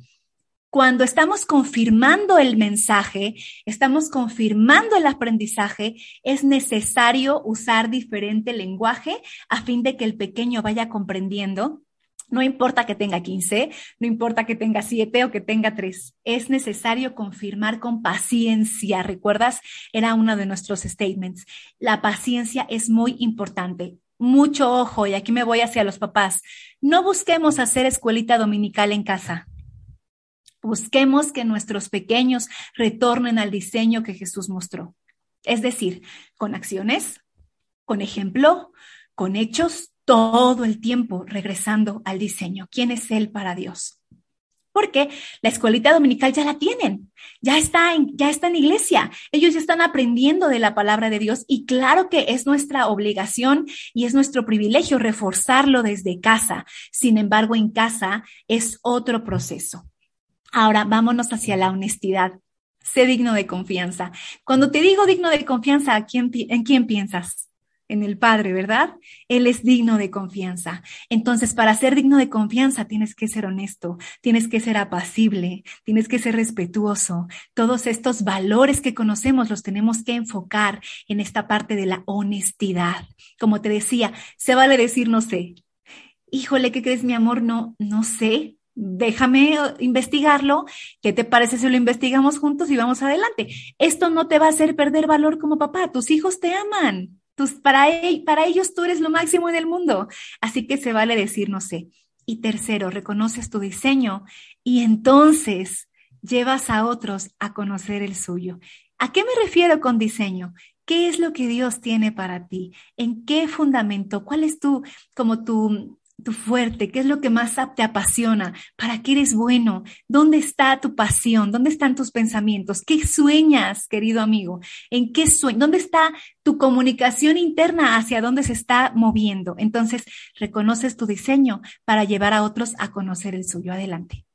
cuando estamos confirmando el mensaje, estamos confirmando el aprendizaje, es necesario usar diferente lenguaje a fin de que el pequeño vaya comprendiendo no importa que tenga 15, no importa que tenga 7 o que tenga 3, es necesario confirmar con paciencia. ¿Recuerdas? Era uno de nuestros statements. La paciencia es muy importante. Mucho ojo, y aquí me voy hacia los papás. No busquemos hacer escuelita dominical en casa. Busquemos que nuestros pequeños retornen al diseño que Jesús mostró. Es decir, con acciones, con ejemplo, con hechos, todo el tiempo regresando al diseño. ¿Quién es Él para Dios? Porque la escuelita dominical ya la tienen, ya está, en, ya está en iglesia, ellos ya están aprendiendo de la palabra de Dios y claro que es nuestra obligación y es nuestro privilegio reforzarlo desde casa. Sin embargo, en casa es otro proceso. Ahora vámonos hacia la honestidad. Sé digno de confianza. Cuando te digo digno de confianza, ¿en quién piensas? En el Padre, ¿verdad? Él es digno de confianza. Entonces, para ser digno de confianza, tienes que ser honesto, tienes que ser apacible, tienes que ser respetuoso. Todos estos valores que conocemos los tenemos que enfocar en esta parte de la honestidad. Como te decía, se vale decir no sé. Híjole, ¿qué crees, mi amor? No, no sé. Déjame investigarlo. ¿Qué te parece si lo investigamos juntos y vamos adelante? Esto no te va a hacer perder valor como papá. Tus hijos te aman para, para ellos tú eres lo máximo en el mundo. Así que se vale decir no sé. Y tercero, reconoces tu diseño y entonces llevas a otros a conocer el suyo. ¿A qué me refiero con diseño? ¿Qué es lo que Dios tiene para ti? ¿En qué fundamento? ¿Cuál es tu, como tu, tu fuerte? ¿Qué es lo que más te apasiona? ¿Para qué eres bueno? ¿Dónde está tu pasión? ¿Dónde están tus pensamientos? ¿Qué sueñas, querido amigo? ¿En qué sueño? ¿Dónde está tu comunicación interna hacia dónde se está moviendo? Entonces, reconoces tu diseño para llevar a otros a conocer el suyo. Adelante.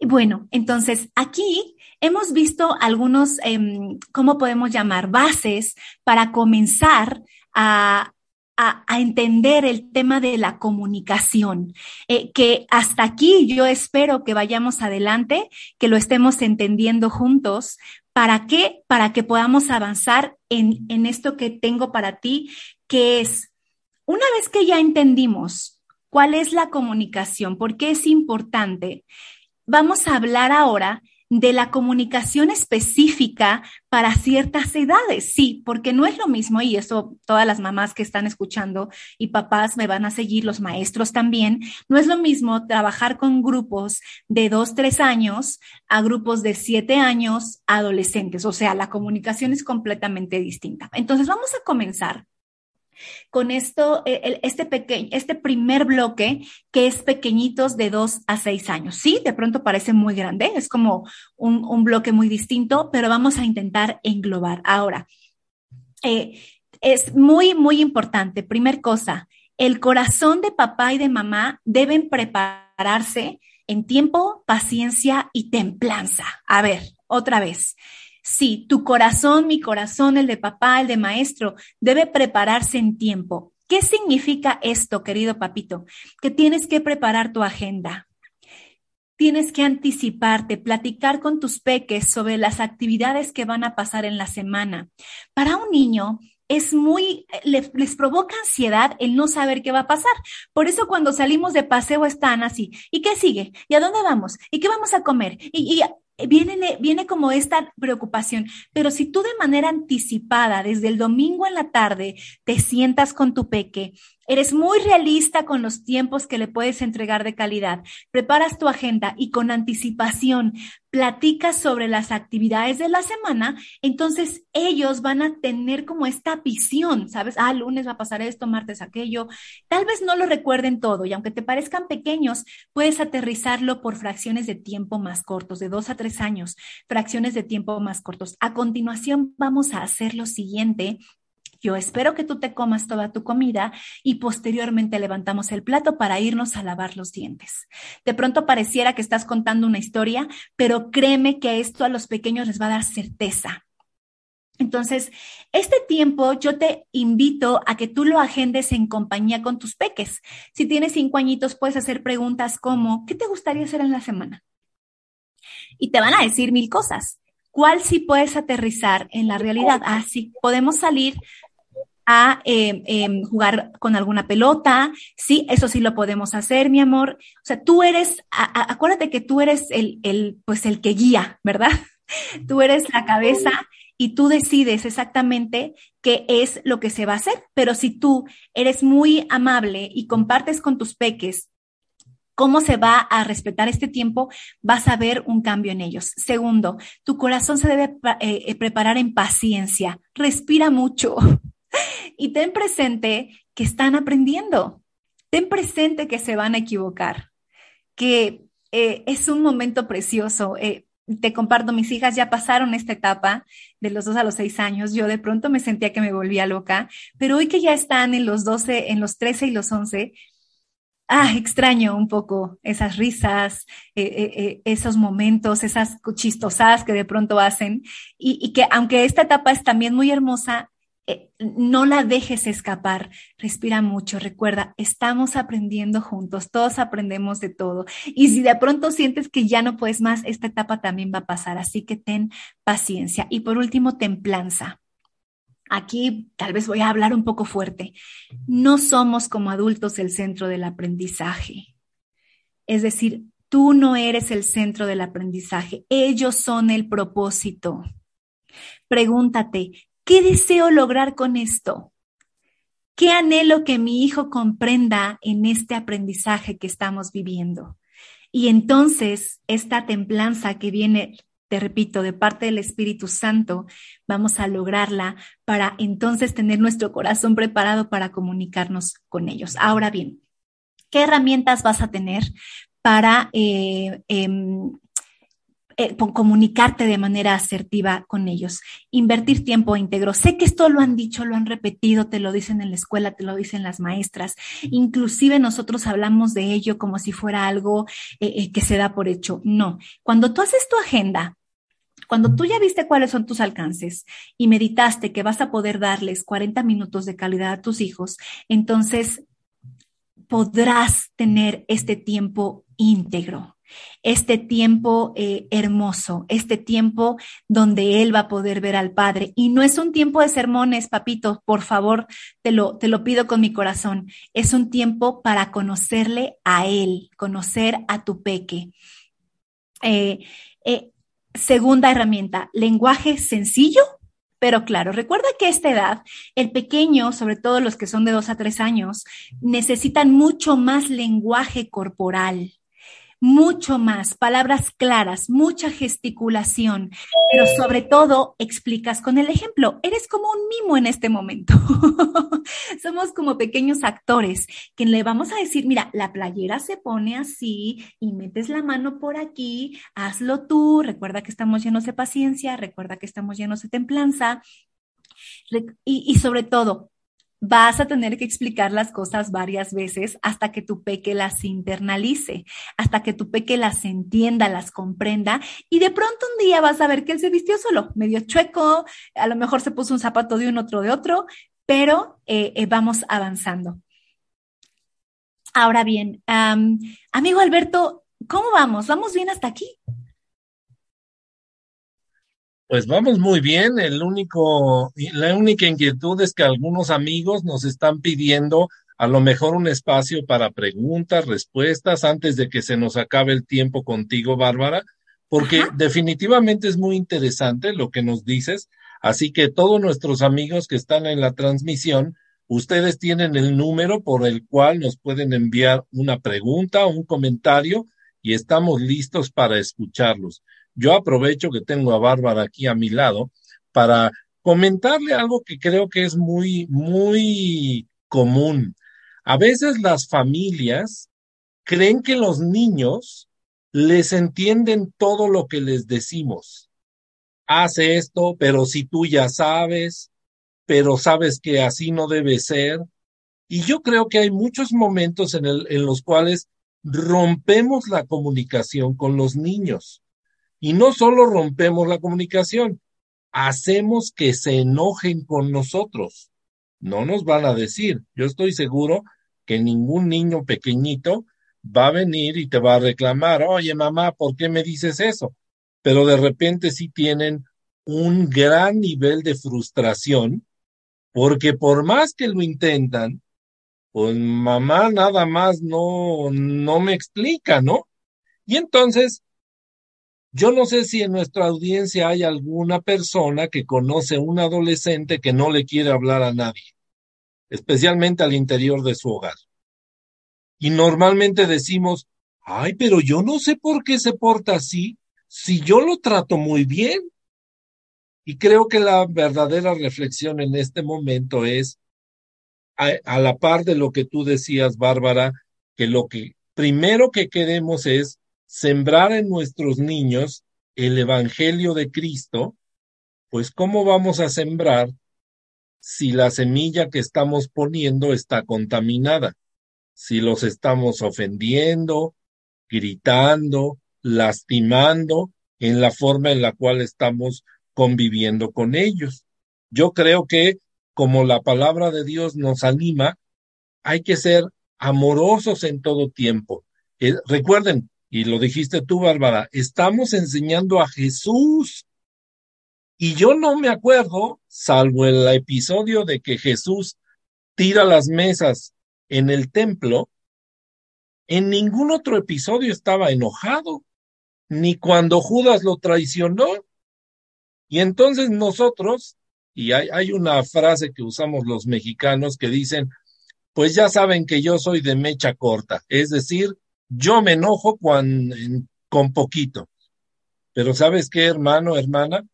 Bueno, entonces aquí hemos visto algunos, em, ¿cómo podemos llamar? Bases para comenzar a, a, entender el tema de la comunicación, eh, que hasta aquí yo espero que vayamos adelante, que lo estemos entendiendo juntos. ¿Para qué? Para que podamos avanzar en, en esto que tengo para ti, que es, una vez que ya entendimos cuál es la comunicación, por qué es importante, vamos a hablar ahora de la comunicación específica para ciertas edades. Sí, porque no es lo mismo, y eso todas las mamás que están escuchando y papás me van a seguir, los maestros también, no es lo mismo trabajar con grupos de dos, tres años a grupos de siete años adolescentes. O sea, la comunicación es completamente distinta. Entonces, vamos a comenzar con esto, e, este, pequeño, este primer bloque que es pequeñitos de 2 a 6 años. Sí, de pronto parece muy grande, es como un, un bloque muy distinto, pero vamos a intentar englobar. Ahora, eh, es muy, muy importante. Primer cosa, el corazón de papá y de mamá deben prepararse en tiempo, paciencia y templanza. A ver, otra vez. Sí, tu corazón, mi corazón, el de papá, el de maestro, debe prepararse en tiempo. ¿Qué significa esto, querido papito? Que tienes que preparar tu agenda. Tienes que anticiparte, platicar con tus peques sobre las actividades que van a pasar en la semana. Para un niño, es muy, les, provoca ansiedad el no saber qué va a pasar. Por eso cuando salimos de paseo están así. ¿Y qué sigue? ¿Y a dónde vamos? ¿Y qué vamos a comer? Y, viene, viene como esta preocupación, pero si tú de manera anticipada, desde el domingo en la tarde, te sientas con tu peque, eres muy realista con los tiempos que le puedes entregar de calidad, preparas tu agenda y con anticipación platicas sobre las actividades de la semana, entonces ellos van a tener como esta visión, ¿sabes? Ah, lunes va a pasar esto, martes aquello. Tal vez no lo recuerden todo y aunque te parezcan pequeños, puedes aterrizarlo por fracciones de tiempo más cortos, de dos a tres años, fracciones de tiempo más cortos. A continuación vamos a hacer lo siguiente yo espero que tú te comas toda tu comida y posteriormente levantamos el plato para irnos a lavar los dientes. De pronto pareciera que estás contando una historia, pero créeme que esto a los pequeños les va a dar certeza. Entonces, este tiempo yo te invito a que tú lo agendes en compañía con tus peques. Si tienes cinco añitos, puedes hacer preguntas como, ¿qué te gustaría hacer en la semana? Y te van a decir mil cosas. ¿Cuál sí puedes aterrizar en la realidad? Ah, sí, podemos salir a eh, em, jugar con alguna pelota, sí, eso sí lo podemos hacer, mi amor. O sea, tú eres, acuérdate que tú eres el, el, pues el que guía, ¿verdad? Tú eres la cabeza y tú decides exactamente qué es lo que se va a hacer. Pero si tú eres muy amable y compartes con tus peques cómo se va a respetar este tiempo, vas a ver un cambio en ellos. Segundo, tu corazón se debe eh, preparar en paciencia. Respira mucho y ten presente que están aprendiendo. Ten presente que se van a equivocar, que eh, es un momento precioso. te comparto, mis hijas ya pasaron esta etapa de los dos a los seis años. Yo de pronto me sentía que me volvía loca, pero hoy que ya están en los 12, en los 13 y los 11, ah, extraño un poco esas risas, eh, eh, eh, esos momentos, esas chistosadas que de pronto hacen y, que aunque esta etapa es también muy hermosa, no la dejes escapar, respira mucho, recuerda, estamos aprendiendo juntos, todos aprendemos de todo. Y si de pronto sientes que ya no puedes más, esta etapa también va a pasar, así que ten paciencia. Y por último, templanza. Aquí tal vez voy a hablar un poco fuerte. No somos como adultos el centro del aprendizaje. Es decir, tú no eres el centro del aprendizaje, ellos son el propósito. Pregúntate, ¿qué deseo lograr con esto? ¿Qué anhelo que mi hijo comprenda en este aprendizaje que estamos viviendo? Y entonces esta templanza que viene te repito, de parte del Espíritu Santo, vamos a lograrla para entonces tener nuestro corazón preparado para comunicarnos con ellos. Ahora bien, ¿qué herramientas vas a tener para eh, em, eh, comunicarte de manera asertiva con ellos, invertir tiempo íntegro. Sé que esto lo han dicho, lo han repetido, te lo dicen en la escuela, te lo dicen las maestras, inclusive nosotros hablamos de ello como si fuera algo eh, que se da por hecho. No, cuando tú haces tu agenda, cuando tú ya viste cuáles son tus alcances y meditaste que vas a poder darles 40 minutos de calidad a tus hijos, entonces podrás tener este tiempo íntegro, este tiempo eh, hermoso, este tiempo donde Él va a poder ver al Padre. Y no es un tiempo de sermones, papito, por favor, te lo, te lo pido con mi corazón. Es un tiempo para conocerle a Él, conocer a tu peque. Eh, eh, Segunda herramienta, lenguaje sencillo, pero claro. Recuerda que a esta edad, el pequeño, sobre todo los que son de dos a tres años, necesitan mucho más lenguaje corporal, mucho más, palabras claras, mucha gesticulación, pero sobre todo explicas con el ejemplo. Eres como un mimo en este momento. Somos como pequeños actores que le vamos a decir, mira, la playera se pone así y metes la mano por aquí, hazlo tú, recuerda que estamos llenos de paciencia, recuerda que estamos llenos de templanza. Y, y sobre todo, vas a tener que explicar las cosas varias veces hasta que tu peque las internalice, hasta que tu peque las entienda, las comprenda y de pronto un día vas a ver que él se vistió solo, medio chueco, a lo mejor se puso un zapato de un otro de otro, pero eh, eh, vamos avanzando. Ahora bien, amigo Alberto, ¿cómo vamos? ¿Vamos bien hasta aquí? Pues vamos muy bien. El único, la única inquietud es que algunos amigos nos están pidiendo a lo mejor un espacio para preguntas, respuestas, antes de que se nos acabe el tiempo contigo, Bárbara, porque definitivamente es muy interesante lo que nos dices. Así que todos nuestros amigos que están en la transmisión, ustedes tienen el número por el cual nos pueden enviar una pregunta o un comentario y estamos listos para escucharlos yo aprovecho que tengo a Bárbara aquí a mi lado para comentarle algo que creo que es muy, muy común. A veces las familias creen que los niños les entienden todo lo que les decimos. Hace esto, pero si tú ya sabes, pero sabes que así no debe ser. Y yo creo que hay muchos momentos en, en los cuales rompemos la comunicación con los niños. Y no solo rompemos la comunicación, hacemos que se enojen con nosotros. No nos van a decir. Yo estoy seguro que ningún niño pequeñito va a venir y te va a reclamar, oye mamá, ¿por qué me dices eso? Pero de repente sí tienen un gran nivel de frustración porque por más que lo intentan, pues mamá nada más no, no me explica, ¿no? Y entonces yo no sé si en nuestra audiencia hay alguna persona que conoce un adolescente que no le quiere hablar a nadie, especialmente al interior de su hogar. Y normalmente decimos, ay, pero yo no sé por qué se porta así, si yo lo trato muy bien. Y creo que la verdadera reflexión en este momento es, a, a la par de lo que tú decías, Bárbara, que lo que primero que queremos es sembrar en nuestros niños el Evangelio de Cristo, pues ¿cómo vamos a sembrar si la semilla que estamos poniendo está contaminada? Si los estamos ofendiendo, gritando, lastimando en la forma en la cual estamos conviviendo con ellos. Yo creo que como la palabra de Dios nos anima, hay que ser amorosos en todo tiempo. Eh, recuerden, y lo dijiste tú, Bárbara, estamos enseñando a Jesús. Y yo no me acuerdo, salvo el episodio de que Jesús tira las mesas en el templo, en ningún otro episodio estaba enojado, ni cuando Judas lo traicionó. Y entonces nosotros, y hay, hay una frase que usamos los mexicanos que dicen, pues ya saben que yo soy de mecha corta, es decir, yo me enojo con poquito. Pero sabes qué, hermano, hermana,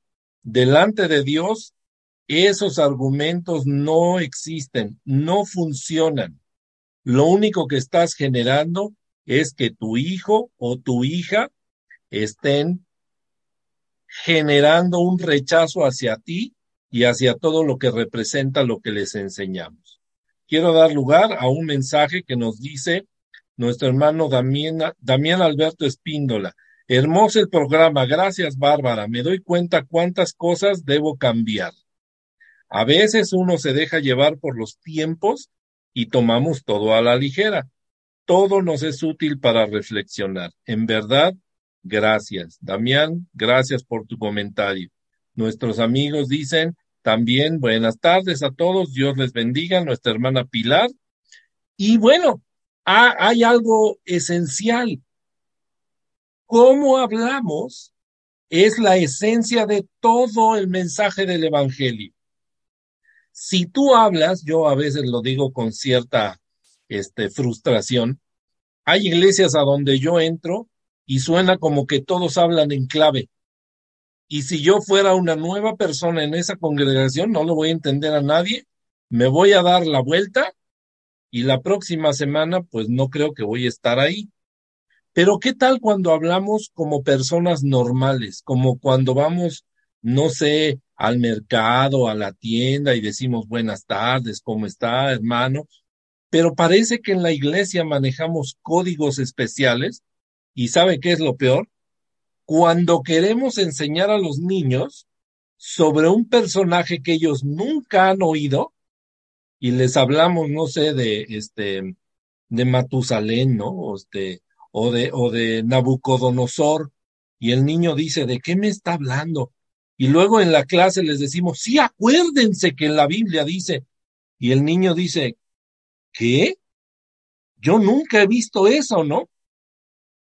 delante de Dios, esos argumentos no existen, no funcionan. Lo único que estás generando es que tu hijo o tu hija estén generando un rechazo hacia ti y hacia todo lo que representa lo que les enseñamos. Quiero dar lugar a un mensaje que nos dice nuestro hermano Damián, Alberto Espíndola. Hermoso el programa, gracias Bárbara. Me doy cuenta cuántas cosas debo cambiar. A veces uno se deja llevar por los tiempos y tomamos todo a la ligera. Todo nos es útil para reflexionar. En verdad, gracias. Damián, gracias por tu comentario. Nuestros amigos dicen también buenas tardes a todos, Dios les bendiga, nuestra hermana Pilar. Y bueno, hay algo esencial. Cómo hablamos es la esencia de todo el mensaje del Evangelio. Si tú hablas, yo a veces lo digo con cierta este, frustración, hay iglesias a donde yo entro y suena como que todos hablan en clave. Y si yo fuera una nueva persona en esa congregación, no lo voy a entender a nadie, me voy a dar la vuelta y la próxima semana pues no creo que voy a estar ahí. Pero ¿qué tal cuando hablamos como personas normales, como cuando vamos, no sé, al mercado, a la tienda y decimos buenas tardes, ¿cómo está, hermano? Pero parece que en la iglesia manejamos códigos especiales y ¿sabe qué es lo peor? Cuando queremos enseñar a los niños sobre un personaje que ellos nunca han oído y les hablamos, no sé, de este de Matusalén, ¿no? O este o de, o de Nabucodonosor, y el niño dice, ¿de qué me está hablando? Y luego en la clase les decimos, sí, acuérdense que en la Biblia dice, y el niño dice, ¿qué? Yo nunca he visto eso, ¿no?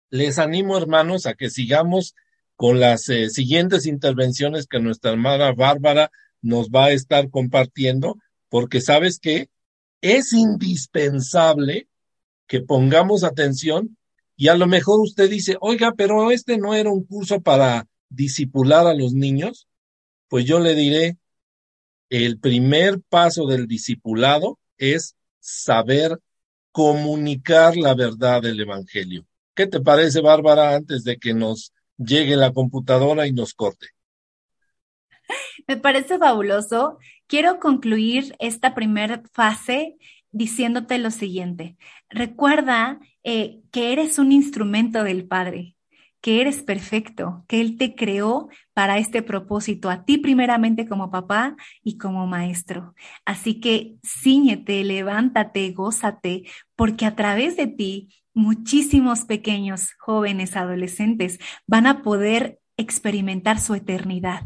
Les animo, hermanos, a que sigamos con las eh, siguientes intervenciones que nuestra hermana Bárbara nos va a estar compartiendo, porque sabes que es indispensable que pongamos atención y a lo mejor usted dice, oiga, pero este no era un curso para disipular a los niños. Pues yo le diré, el primer paso del discipulado es saber comunicar la verdad del Evangelio. ¿Qué te parece, Bárbara, antes de que nos llegue la computadora y nos corte? Me parece fabuloso. Quiero concluir esta primera fase diciéndote lo siguiente. Recuerda eh, que eres un instrumento del Padre, que eres perfecto, que Él te creó para este propósito, a ti primeramente como papá y como maestro. Así que ciñete, levántate, gózate, porque a través de ti muchísimos pequeños, jóvenes, adolescentes van a poder experimentar su eternidad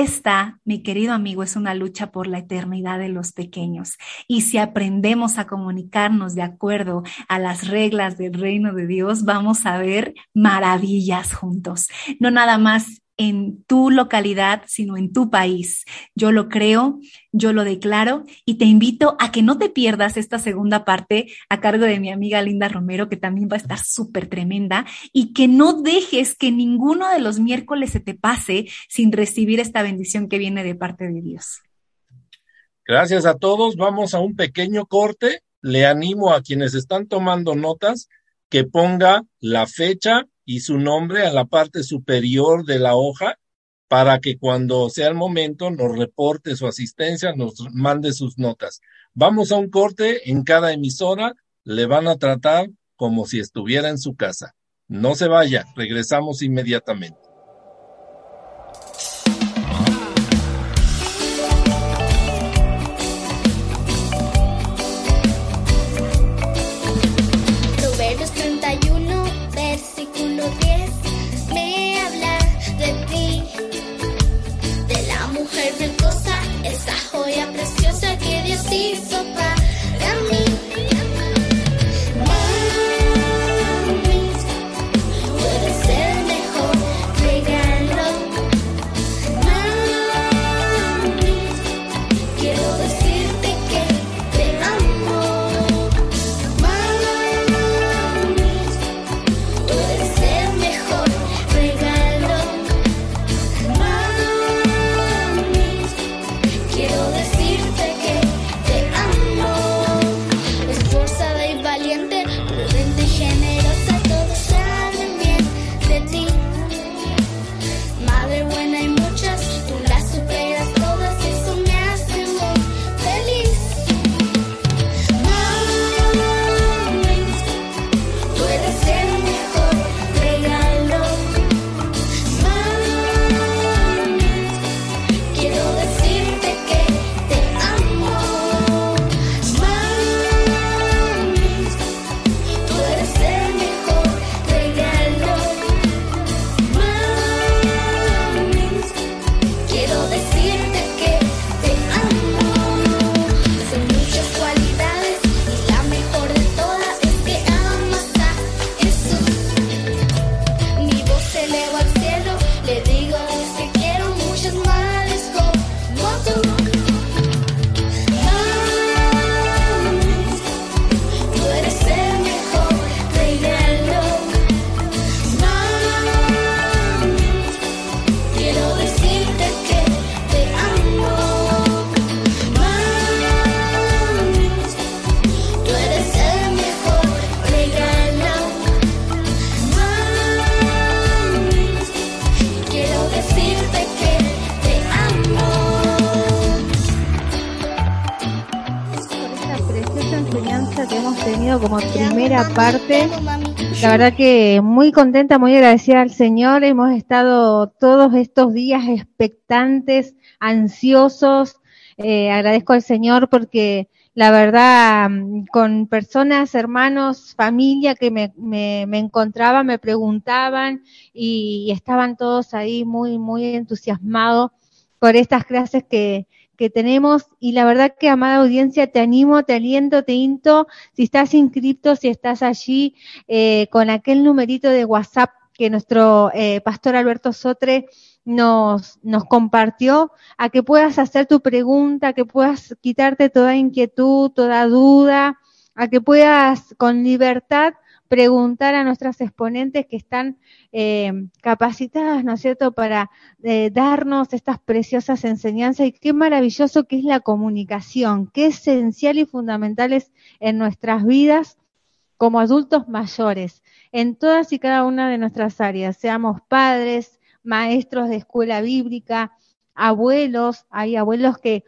esta, mi querido amigo, es una lucha por la eternidad de los pequeños. Y si aprendemos a comunicarnos de acuerdo a las reglas del reino de Dios, vamos a ver maravillas juntos. No nada más en tu localidad, sino en tu país. Yo lo creo, yo lo declaro y te invito a que no te pierdas esta segunda parte a cargo de mi amiga Linda Romero, que también va a estar súper tremenda, y que no dejes que ninguno de los miércoles se te pase sin recibir esta bendición que viene de parte de Dios. Gracias a todos. Vamos a un pequeño corte. Le animo a quienes están tomando notas que ponga la fecha y su nombre a la parte superior de la hoja para que cuando sea el momento nos reporte su asistencia, nos mande sus notas. Vamos a un corte en cada emisora, le van a tratar como si estuviera en su casa. No se vaya, regresamos inmediatamente. Parte. La verdad que muy contenta, muy agradecida al Señor. Hemos estado todos estos días expectantes, ansiosos. Eh, agradezco al Señor porque la verdad, con personas, hermanos, familia que me, me, me encontraban, me preguntaban y, estaban todos ahí muy, muy entusiasmados por estas clases que, que tenemos y la verdad que, amada audiencia, te animo, te aliento, te into, si estás inscrito, si estás allí eh, con aquel numerito de WhatsApp que nuestro eh, pastor Alberto Sotre nos, nos compartió, a que puedas hacer tu pregunta, a que puedas quitarte toda inquietud, toda duda, a que puedas con libertad preguntar a nuestras exponentes que están eh, capacitadas, ¿no es cierto?, para eh, darnos estas preciosas enseñanzas y qué maravilloso que es la comunicación, qué esencial y fundamental es en nuestras vidas como adultos mayores, en todas y cada una de nuestras áreas, seamos padres, maestros de escuela bíblica, abuelos, hay abuelos que,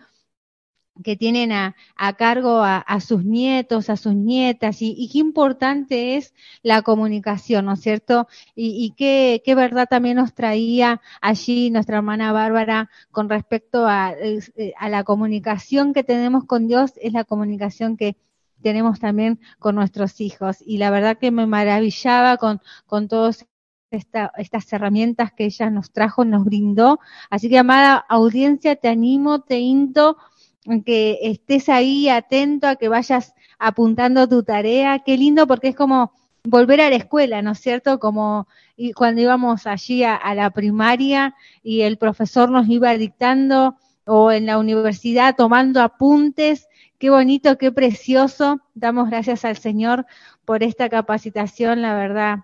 que tienen a, cargo a, sus nietos, a sus nietas, y, qué importante es la comunicación, ¿no es cierto? Y, qué, qué, verdad también nos traía allí nuestra hermana Bárbara con respecto a, a la comunicación que tenemos con Dios, es la comunicación que tenemos también con nuestros hijos. Y la verdad que me maravillaba con, con todos estas herramientas que ella nos trajo, nos brindó. Así que, amada audiencia, te animo, te into que estés ahí atento, a que vayas apuntando tu tarea. Qué lindo porque es como volver a la escuela, ¿no es cierto? Como cuando íbamos allí a, a la primaria y el profesor nos iba dictando o en la universidad tomando apuntes. Qué bonito, qué precioso. Damos gracias al Señor por esta capacitación, la verdad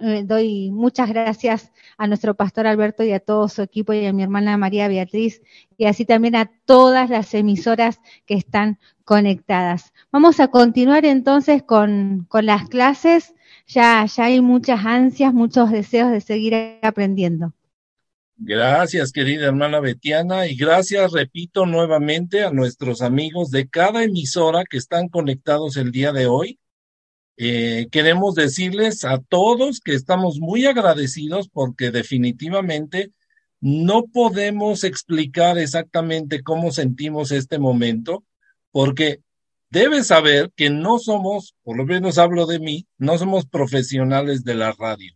eh, doy muchas gracias a nuestro pastor Alberto y a todo su equipo y a mi hermana María Beatriz y así también a todas las emisoras que están conectadas. Vamos a continuar entonces con, con las clases. Ya, ya hay muchas ansias, muchos deseos de seguir aprendiendo. Gracias, querida hermana Betiana, y gracias, repito nuevamente, a nuestros amigos de cada emisora que están conectados el día de hoy eh, queremos decirles a todos que estamos muy agradecidos porque definitivamente no podemos explicar exactamente cómo sentimos este momento, porque debes saber que no somos, por lo menos hablo de mí, no somos profesionales de la radio.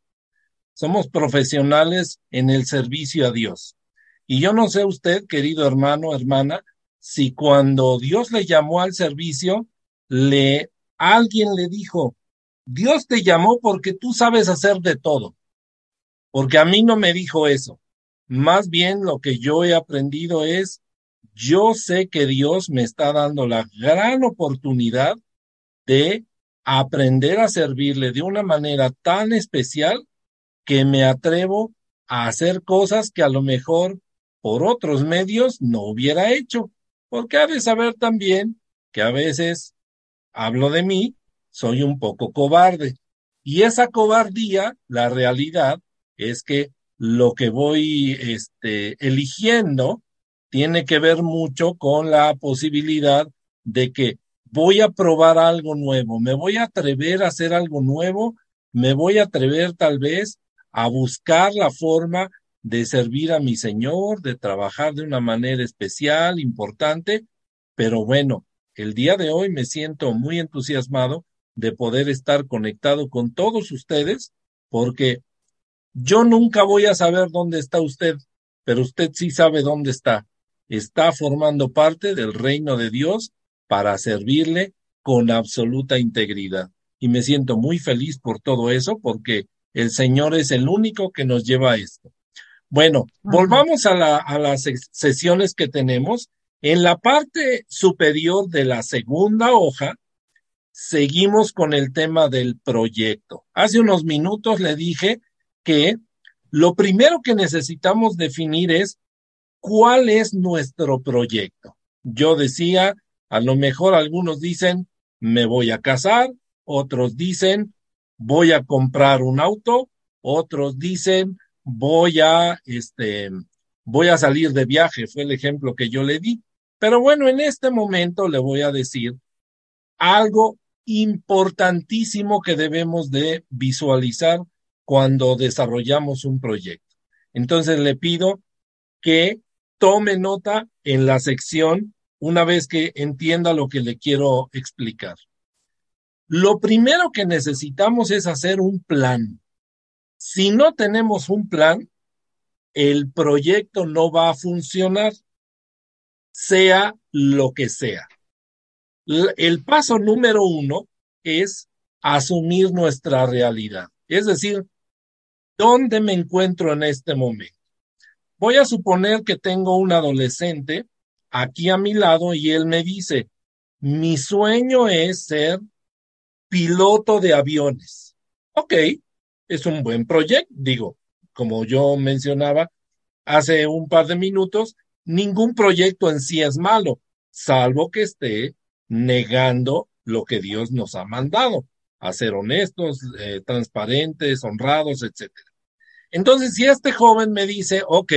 Somos profesionales en el servicio a Dios. Y yo no sé usted, querido hermano, hermana, si cuando Dios le llamó al servicio, le alguien le dijo, Dios te llamó porque tú sabes hacer de todo, porque a mí no me dijo eso. Más bien lo que yo he aprendido es, yo sé que Dios me está dando la gran oportunidad de aprender a servirle de una manera tan especial que me atrevo a hacer cosas que a lo mejor por otros medios no hubiera hecho, porque ha de saber también que a veces hablo de mí, soy un poco cobarde. Y esa cobardía, la realidad es que lo que voy este, eligiendo tiene que ver mucho con la posibilidad de que voy a probar algo nuevo, me voy a atrever a hacer algo nuevo, me voy a atrever tal vez a buscar la forma de servir a mi Señor, de trabajar de una manera especial, importante, pero bueno, el día de hoy me siento muy entusiasmado de poder estar conectado con todos ustedes, porque yo nunca voy a saber dónde está usted, pero usted sí sabe dónde está. Está formando parte del reino de Dios para servirle con absoluta integridad. Y me siento muy feliz por todo eso, porque el Señor es el único que nos lleva a esto. Bueno, volvamos a, la, a las sesiones que tenemos en la parte superior de la segunda hoja, seguimos con el tema del proyecto. Hace unos minutos le dije que lo primero que necesitamos definir es cuál es nuestro proyecto. Yo decía, a lo mejor algunos dicen, me voy a casar, otros dicen, voy a comprar un auto, otros dicen, voy a, este, voy a salir de viaje, fue el ejemplo que yo le di. Pero bueno, en este momento le voy a decir algo importantísimo que debemos de visualizar cuando desarrollamos un proyecto. Entonces le pido que tome nota en la sección una vez que entienda lo que le quiero explicar. Lo primero que necesitamos es hacer un plan. Si no tenemos un plan, el proyecto no va a funcionar, sea lo que sea. El paso número uno es asumir nuestra realidad, es decir, ¿dónde me encuentro en este momento? Voy a suponer que tengo un adolescente aquí a mi lado y él me dice, mi sueño es ser piloto de aviones. Ok, es un buen proyecto, digo, como yo mencionaba hace un par de minutos, ningún proyecto en sí es malo, salvo que esté negando lo que Dios nos ha mandado, a ser honestos, eh, transparentes, honrados, etc. Entonces, si este joven me dice, ok,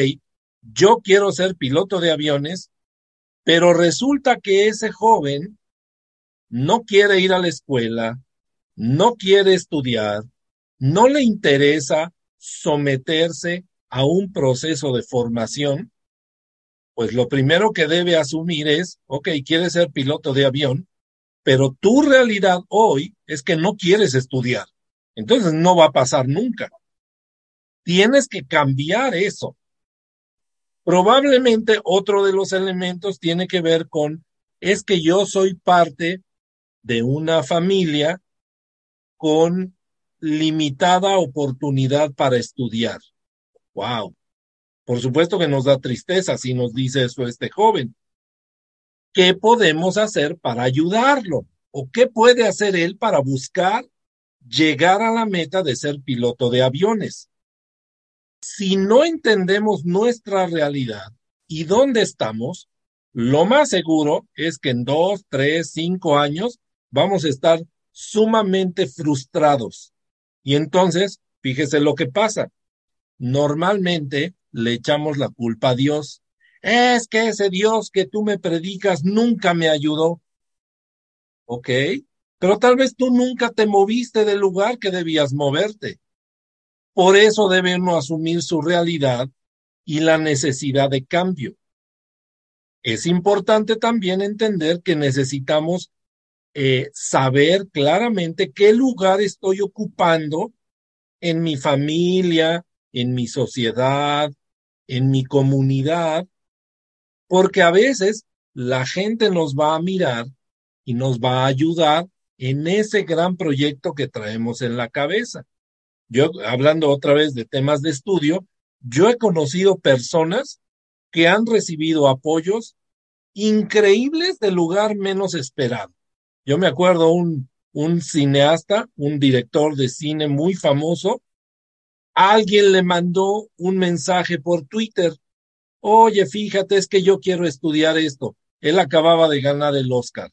yo quiero ser piloto de aviones, pero resulta que ese joven no quiere ir a la escuela, no quiere estudiar, no le interesa someterse a un proceso de formación, pues lo primero que debe asumir es, ok, quieres ser piloto de avión, pero tu realidad hoy es que no quieres estudiar. Entonces no va a pasar nunca. Tienes que cambiar eso. Probablemente otro de los elementos tiene que ver con, es que yo soy parte de una familia con limitada oportunidad para estudiar. Wow. Por supuesto que nos da tristeza si nos dice eso este joven. ¿Qué podemos hacer para ayudarlo? ¿O qué puede hacer él para buscar llegar a la meta de ser piloto de aviones? Si no entendemos nuestra realidad y dónde estamos, lo más seguro es que en dos, tres, cinco años vamos a estar sumamente frustrados. Y entonces, fíjese lo que pasa. Normalmente le echamos la culpa a Dios. Es que ese Dios que tú me predicas nunca me ayudó. Ok, pero tal vez tú nunca te moviste del lugar que debías moverte. Por eso debe uno asumir su realidad y la necesidad de cambio. Es importante también entender que necesitamos eh, saber claramente qué lugar estoy ocupando en mi familia, en mi sociedad, en mi comunidad, porque a veces la gente nos va a mirar y nos va a ayudar en ese gran proyecto que traemos en la cabeza. Yo, hablando otra vez de temas de estudio, yo he conocido personas que han recibido apoyos increíbles del lugar menos esperado. Yo me acuerdo un, un cineasta, un director de cine muy famoso, alguien le mandó un mensaje por Twitter. Oye, fíjate, es que yo quiero estudiar esto. Él acababa de ganar el Oscar.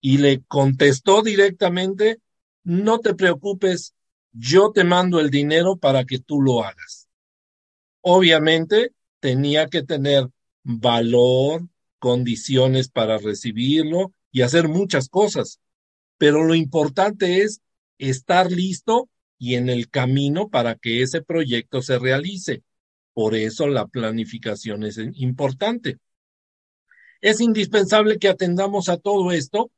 Y le contestó directamente, no te preocupes, yo te mando el dinero para que tú lo hagas. Obviamente tenía que tener valor, condiciones para recibirlo y hacer muchas cosas. Pero lo importante es estar listo y en el camino para que ese proyecto se realice. Por eso la planificación es importante. Es indispensable que atendamos a todo esto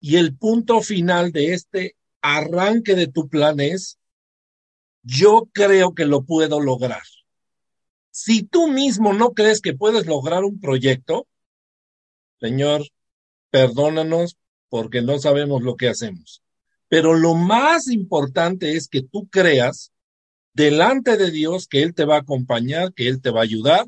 y el punto final de este arranque de tu plan es, yo creo que lo puedo lograr. Si tú mismo no crees que puedes lograr un proyecto, Señor, perdónanos porque no sabemos lo que hacemos. Pero lo más importante es que tú creas delante de Dios que Él te va a acompañar, que Él te va a ayudar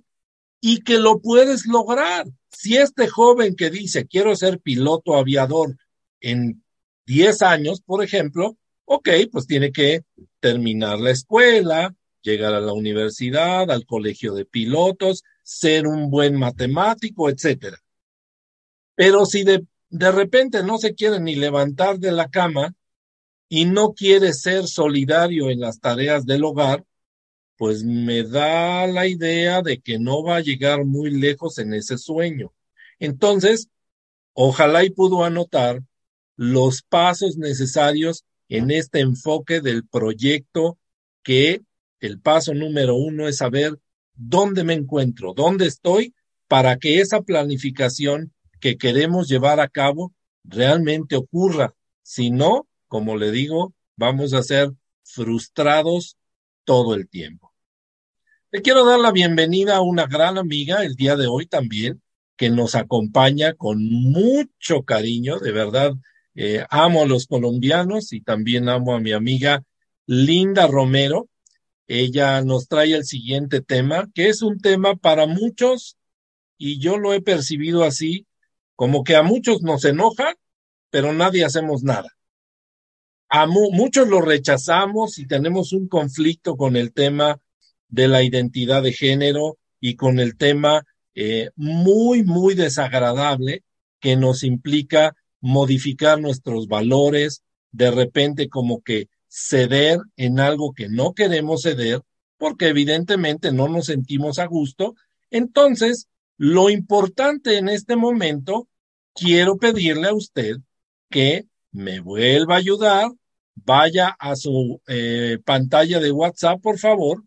y que lo puedes lograr. Si este joven que dice quiero ser piloto aviador en 10 años, por ejemplo, ok, pues tiene que terminar la escuela, llegar a la universidad, al colegio de pilotos, ser un buen matemático, etcétera. Pero si de, de repente no se quiere ni levantar de la cama, y no quiere ser solidario en las tareas del hogar, pues me da la idea de que no va a llegar muy lejos en ese sueño. Entonces, ojalá y pudo anotar los pasos necesarios en este enfoque del proyecto que el paso número uno es saber dónde me encuentro, dónde estoy, para que esa planificación que queremos llevar a cabo realmente ocurra. Si no, como le digo, vamos a ser frustrados todo el tiempo. Le quiero dar la bienvenida a una gran amiga el día de hoy también, que nos acompaña con mucho cariño, de verdad. Eh, amo a los colombianos y también amo a mi amiga Linda Romero. Ella nos trae el siguiente tema, que es un tema para muchos, y yo lo he percibido así, como que a muchos nos enoja, pero nadie hacemos nada. A muchos lo rechazamos y tenemos un conflicto con el tema de la identidad de género y con el tema eh, muy, muy desagradable que nos implica modificar nuestros valores, de repente como que ceder en algo que no queremos ceder, porque evidentemente no nos sentimos a gusto. Entonces, lo importante en este momento, quiero pedirle a usted que me vuelva a ayudar, vaya a su eh, pantalla de WhatsApp, por favor,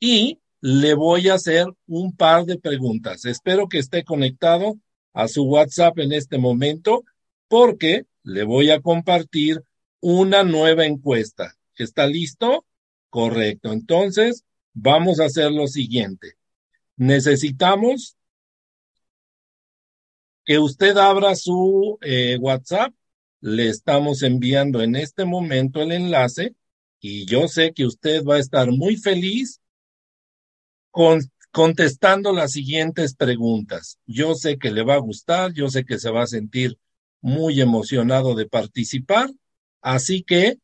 y le voy a hacer un par de preguntas. Espero que esté conectado a su WhatsApp en este momento porque le voy a compartir una nueva encuesta. ¿Está listo? Correcto. Entonces, vamos a hacer lo siguiente. Necesitamos que usted abra su eh, WhatsApp. Le estamos enviando en este momento el enlace y yo sé que usted va a estar muy feliz con, contestando las siguientes preguntas. Yo sé que le va a gustar, yo sé que se va a sentir muy emocionado de participar, así que,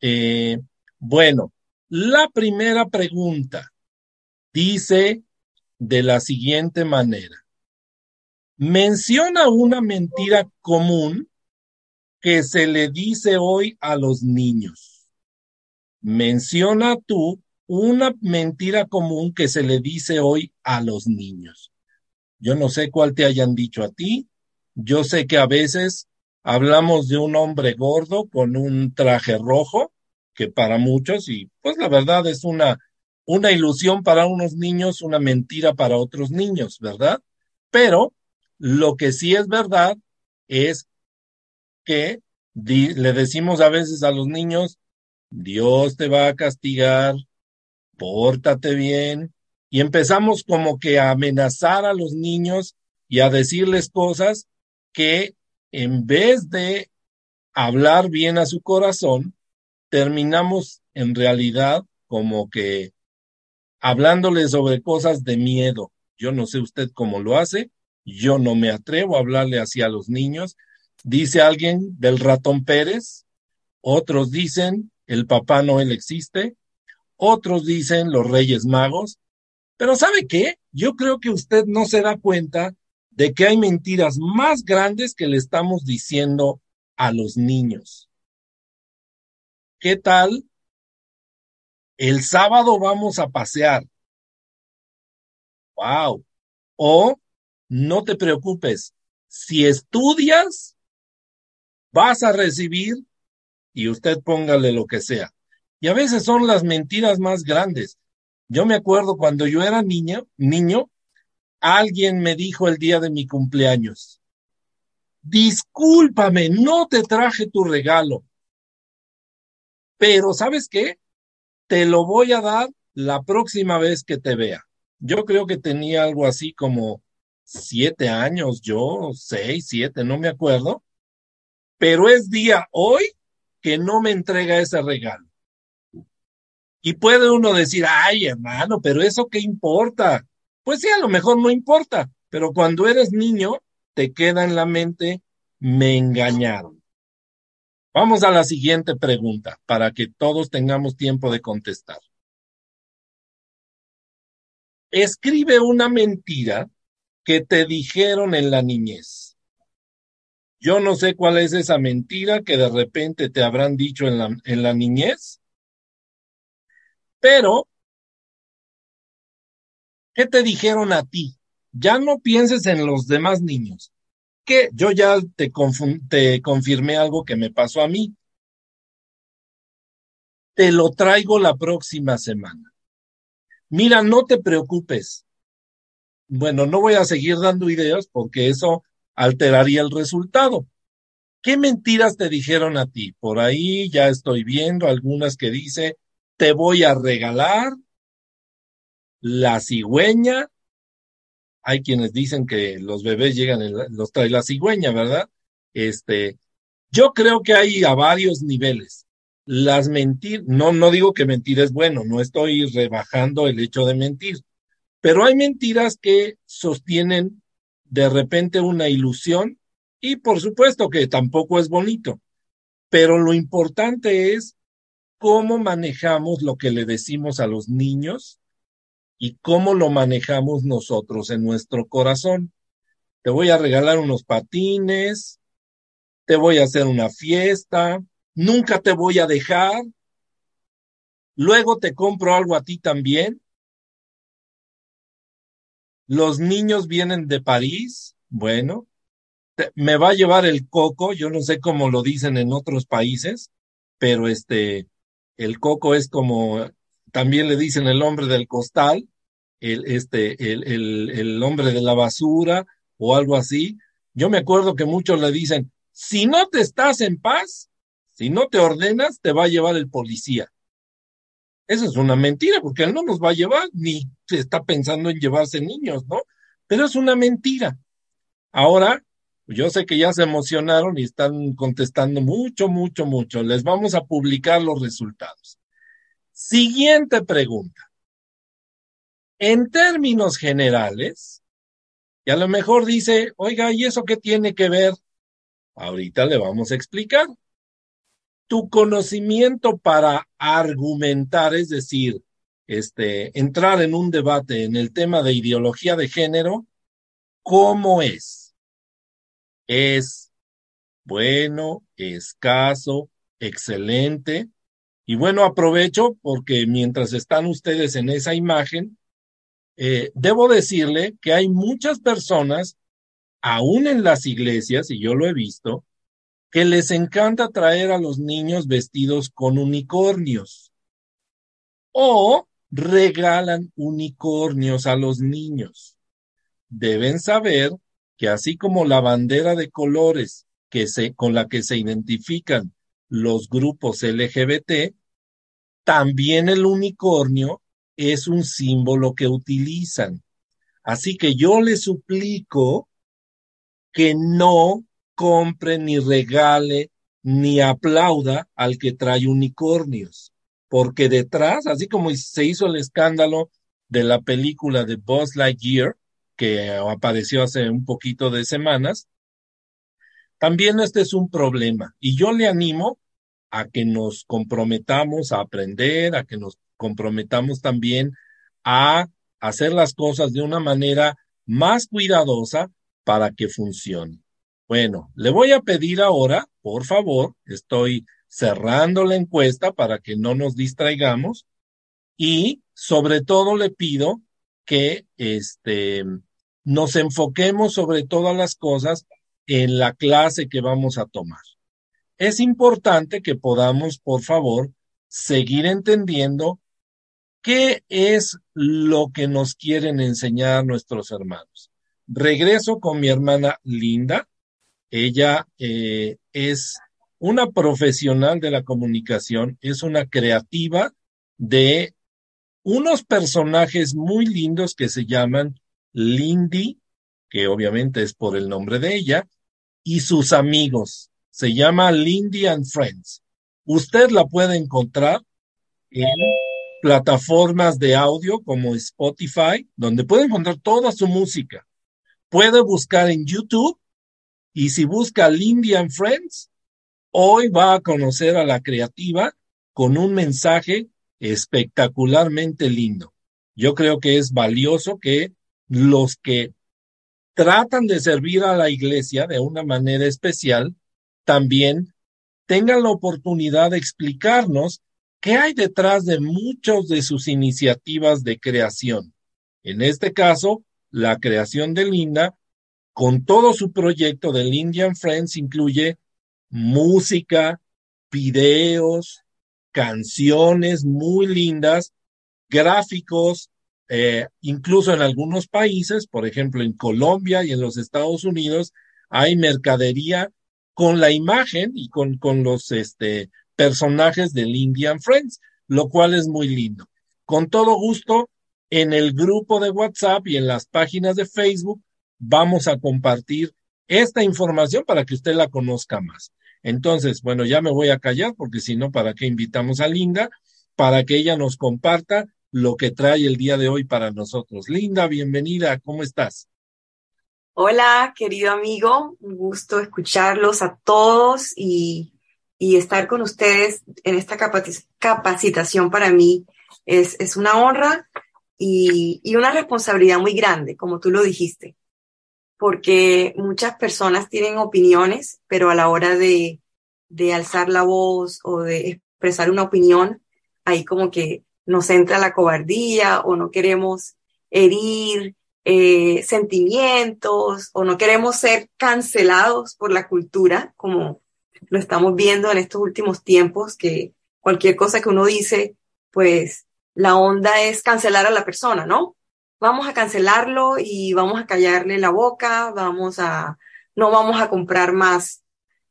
eh, bueno, la primera pregunta dice de la siguiente manera. Menciona una mentira común que se le dice hoy a los niños. Menciona tú una mentira común que se le dice hoy a los niños. Yo no sé cuál te hayan dicho a ti. Yo sé que a veces hablamos de un hombre gordo con un traje rojo, que para muchos, y pues la verdad es una, una ilusión para unos niños, una mentira para otros niños, ¿verdad? Pero lo que sí es verdad es que le decimos a veces a los niños, Dios te va a castigar, pórtate bien, y empezamos como que a amenazar a los niños y a decirles cosas que en vez de hablar bien a su corazón, terminamos en realidad como que hablándoles sobre cosas de miedo. Yo no sé usted cómo lo hace, yo no me atrevo a hablarle así a los niños. Dice alguien del ratón Pérez, otros dicen el Papá Noel existe, otros dicen los Reyes Magos, pero ¿sabe qué? Yo creo que usted no se da cuenta de que hay mentiras más grandes que le estamos diciendo a los niños. ¿Qué tal? El sábado vamos a pasear. Wow. O no te preocupes, si estudias, vas a recibir y usted póngale lo que sea. Y a veces son las mentiras más grandes. Yo me acuerdo cuando yo era niño, niño, alguien me dijo el día de mi cumpleaños, discúlpame, no te traje tu regalo, pero ¿sabes qué? Te lo voy a dar la próxima vez que te vea. Yo creo que tenía algo así como siete años, yo, seis, siete, no me acuerdo, pero es día hoy que no me entrega ese regalo. Y puede uno decir, ay, hermano, pero eso qué importa. Pues sí, a lo mejor no importa, pero cuando eres niño, te queda en la mente, me engañaron. Vamos a la siguiente pregunta para que todos tengamos tiempo de contestar. Escribe una mentira que te dijeron en la niñez. Yo no sé cuál es esa mentira que de repente te habrán dicho en la, en la niñez, pero, ¿qué te dijeron a ti? Ya no pienses en los demás niños. que yo ya te, te confirmé algo que me pasó a mí. Te lo traigo la próxima semana. Mira, no te preocupes. Bueno, no voy a seguir dando ideas porque eso alteraría el resultado. ¿Qué mentiras te dijeron a ti? Por ahí ya estoy viendo algunas que dice, te voy a regalar la cigüeña. Hay quienes dicen que los bebés llegan, los trae la cigüeña, ¿verdad? Este, yo creo que hay a varios niveles. Las mentiras, no, no digo que mentir es bueno, no estoy rebajando el hecho de mentir, pero hay mentiras que sostienen de repente una ilusión y por supuesto que tampoco es bonito, pero lo importante es cómo manejamos lo que le decimos a los niños y cómo lo manejamos nosotros en nuestro corazón. Te voy a regalar unos patines, te voy a hacer una fiesta, nunca te voy a dejar, luego te compro algo a ti también. Los niños vienen de París, bueno, me va a llevar el coco, yo no sé cómo lo dicen en otros países, pero este, el coco es como, también le dicen el hombre del costal, el, este, el, el, el hombre de la basura o algo así. Yo me acuerdo que muchos le dicen, si no te estás en paz, si no te ordenas, te va a llevar el policía. Eso es una mentira, porque él no nos va a llevar, ni se está pensando en llevarse niños, ¿no? Pero es una mentira. Ahora, yo sé que ya se emocionaron y están contestando mucho, mucho, mucho. Les vamos a publicar los resultados. Siguiente pregunta. En términos generales, y a lo mejor dice, oiga, ¿y eso qué tiene que ver? Ahorita le vamos a explicar. Tu conocimiento para argumentar, es decir, este, entrar en un debate en el tema de ideología de género, ¿cómo es? es bueno, escaso, excelente. Y bueno, aprovecho porque mientras están ustedes en esa imagen, eh, debo decirle que hay muchas personas, aún en las iglesias, y yo lo he visto, que les encanta traer a los niños vestidos con unicornios o regalan unicornios a los niños. Deben saber que así como la bandera de colores que se, con la que se identifican los grupos LGBT, también el unicornio es un símbolo que utilizan. Así que yo les suplico que no compre ni regale ni aplauda al que trae unicornios, porque detrás, así como se hizo el escándalo de la película de Buzz Lightyear, que apareció hace un poquito de semanas, también este es un problema. Y yo le animo a que nos comprometamos a aprender, a que nos comprometamos también a hacer las cosas de una manera más cuidadosa para que funcione. Bueno, le voy a pedir ahora, por favor, estoy cerrando la encuesta para que no nos distraigamos y sobre todo le pido que este, nos enfoquemos sobre todas las cosas en la clase que vamos a tomar. Es importante que podamos, por favor, seguir entendiendo qué es lo que nos quieren enseñar nuestros hermanos. Regreso con mi hermana Linda. Ella eh, es una profesional de la comunicación, es una creativa de unos personajes muy lindos que se llaman Lindy, que obviamente es por el nombre de ella, y sus amigos. Se llama Lindy and Friends. Usted la puede encontrar en plataformas de audio como Spotify, donde puede encontrar toda su música. Puede buscar en YouTube y si busca Lindy and Friends, hoy va a conocer a la creativa con un mensaje espectacularmente lindo. Yo creo que es valioso que los que tratan de servir a la iglesia de una manera especial también tengan la oportunidad de explicarnos qué hay detrás de muchas de sus iniciativas de creación. En este caso, la creación de Linda con todo su proyecto del Indian Friends incluye música, videos, canciones muy lindas, gráficos, eh, incluso en algunos países, por ejemplo en Colombia y en los Estados Unidos, hay mercadería con la imagen y con, con los este, personajes del Indian Friends, lo cual es muy lindo. Con todo gusto, en el grupo de WhatsApp y en las páginas de Facebook vamos a compartir esta información para que usted la conozca más. Entonces, bueno, ya me voy a callar porque si no, ¿para qué invitamos a Linda? Para que ella nos comparta lo que trae el día de hoy para nosotros. Linda, bienvenida, ¿cómo estás? Hola, querido amigo, un gusto escucharlos a todos y, estar con ustedes en esta capacitación para mí es, es una honra y, y, una responsabilidad muy grande, como tú lo dijiste porque muchas personas tienen opiniones, pero a la hora de, alzar la voz o de expresar una opinión, ahí como que nos entra la cobardía o no queremos herir eh, sentimientos o no queremos ser cancelados por la cultura, como lo estamos viendo en estos últimos tiempos, que cualquier cosa que uno dice, pues la onda es cancelar a la persona, ¿no? Vamos a cancelarlo y vamos a callarle la boca, vamos a, no vamos a comprar más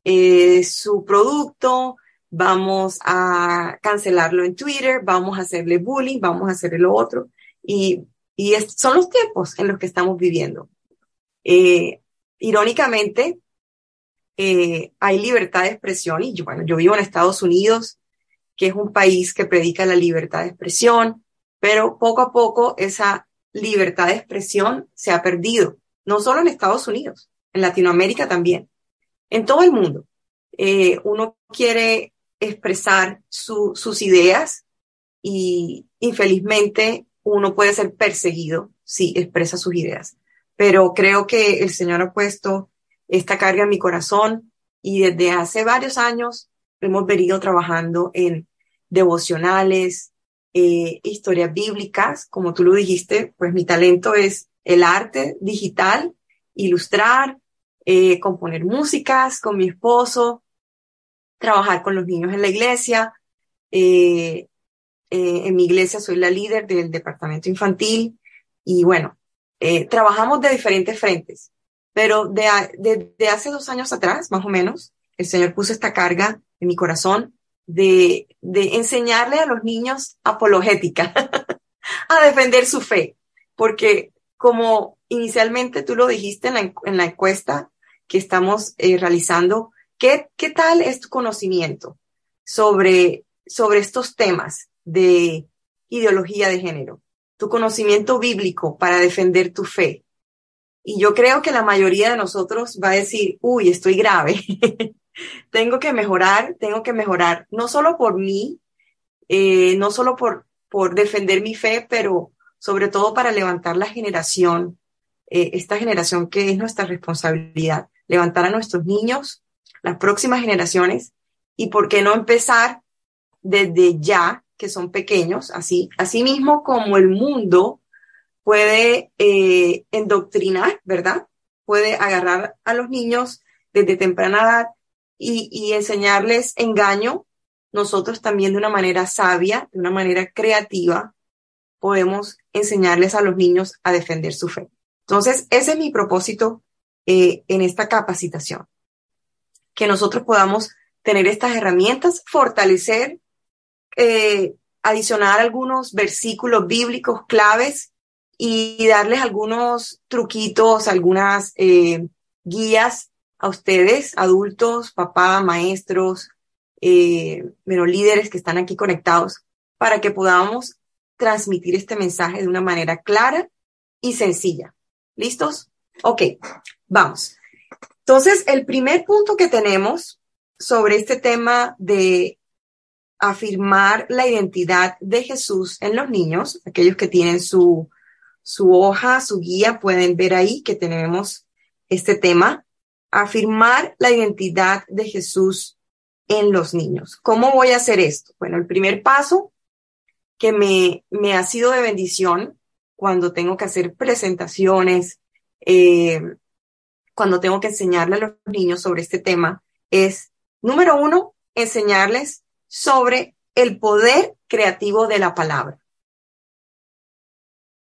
eh, su producto, vamos a cancelarlo en Twitter, vamos a hacerle bullying, vamos a hacerle lo otro. Y, y son los tiempos en los que estamos viviendo. Eh, irónicamente, eh, hay libertad de expresión y bueno, yo vivo en Estados Unidos, que es un país que predica la libertad de expresión, pero poco a poco esa libertad de expresión se ha perdido, no solo en Estados Unidos, en Latinoamérica también, en todo el mundo. Eh, uno quiere expresar sus ideas y infelizmente uno puede ser perseguido si expresa sus ideas. Pero creo que el Señor ha puesto esta carga en mi corazón y desde hace varios años hemos venido trabajando en devocionales, eh, historias bíblicas, como tú lo dijiste, pues mi talento es el arte digital, ilustrar, eh, componer músicas con mi esposo, trabajar con los niños en la iglesia. Eh, en mi iglesia soy la líder del departamento infantil y bueno, trabajamos de diferentes frentes, pero de, de hace dos años atrás, más o menos, el Señor puso esta carga en mi corazón de, de enseñarle a los niños apologética, a defender su fe, porque como inicialmente tú lo dijiste en la, en la encuesta que estamos eh, realizando, ¿qué, ¿qué tal es tu conocimiento sobre, sobre estos temas de ideología de género? Tu conocimiento bíblico para defender tu fe. Y yo creo que la mayoría de nosotros va a decir, uy, estoy grave. tengo que mejorar, tengo que mejorar, no solo por mí, eh, no solo por, por defender mi fe, pero sobre todo para levantar la generación, eh, esta generación que es nuestra responsabilidad, levantar a nuestros niños, las próximas generaciones, y por qué no empezar desde ya, que son pequeños, así, así mismo como el mundo puede eh, endoctrinar, ¿verdad? Puede agarrar a los niños desde temprana edad y, enseñarles engaño, nosotros también de una manera sabia, de una manera creativa, podemos enseñarles a los niños a defender su fe. Entonces, ese es mi propósito eh, en esta capacitación, que nosotros podamos tener estas herramientas, fortalecer, eh, adicionar algunos versículos bíblicos claves y darles algunos truquitos, algunas eh, guías a ustedes, adultos, papá, maestros, eh, líderes que están aquí conectados, para que podamos transmitir este mensaje de una manera clara y sencilla. ¿Listos? Ok, vamos. Entonces, el primer punto que tenemos sobre este tema de afirmar la identidad de Jesús en los niños, aquellos que tienen su, su hoja, su guía, pueden ver ahí que tenemos este tema afirmar la identidad de Jesús en los niños. ¿Cómo voy a hacer esto? Bueno, el primer paso que me, me ha sido de bendición cuando tengo que hacer presentaciones, eh, cuando tengo que enseñarle a los niños sobre este tema es, número uno, enseñarles sobre el poder creativo de la palabra.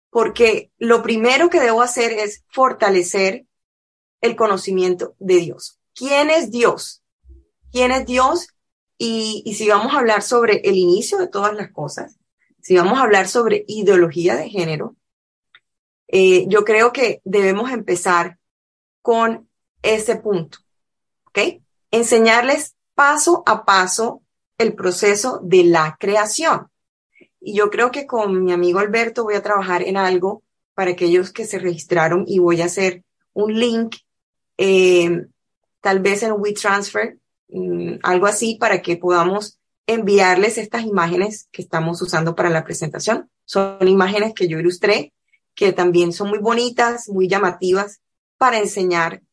Porque lo primero que debo hacer es fortalecer el conocimiento de Dios. ¿Quién es Dios? ¿Quién es Dios? Y, y si vamos a hablar sobre el inicio de todas las cosas, si vamos a hablar sobre ideología de género, eh, yo creo que debemos empezar con ese punto, ¿ok? Enseñarles paso a paso el proceso de la creación. Y yo creo que con mi amigo Alberto voy a trabajar en algo para aquellos que se registraron y voy a hacer un link, eh, tal vez en WeTransfer, mm, algo así, para que podamos enviarles estas imágenes que estamos usando para la presentación. Son imágenes que yo ilustré que también son muy bonitas, muy llamativas para enseñar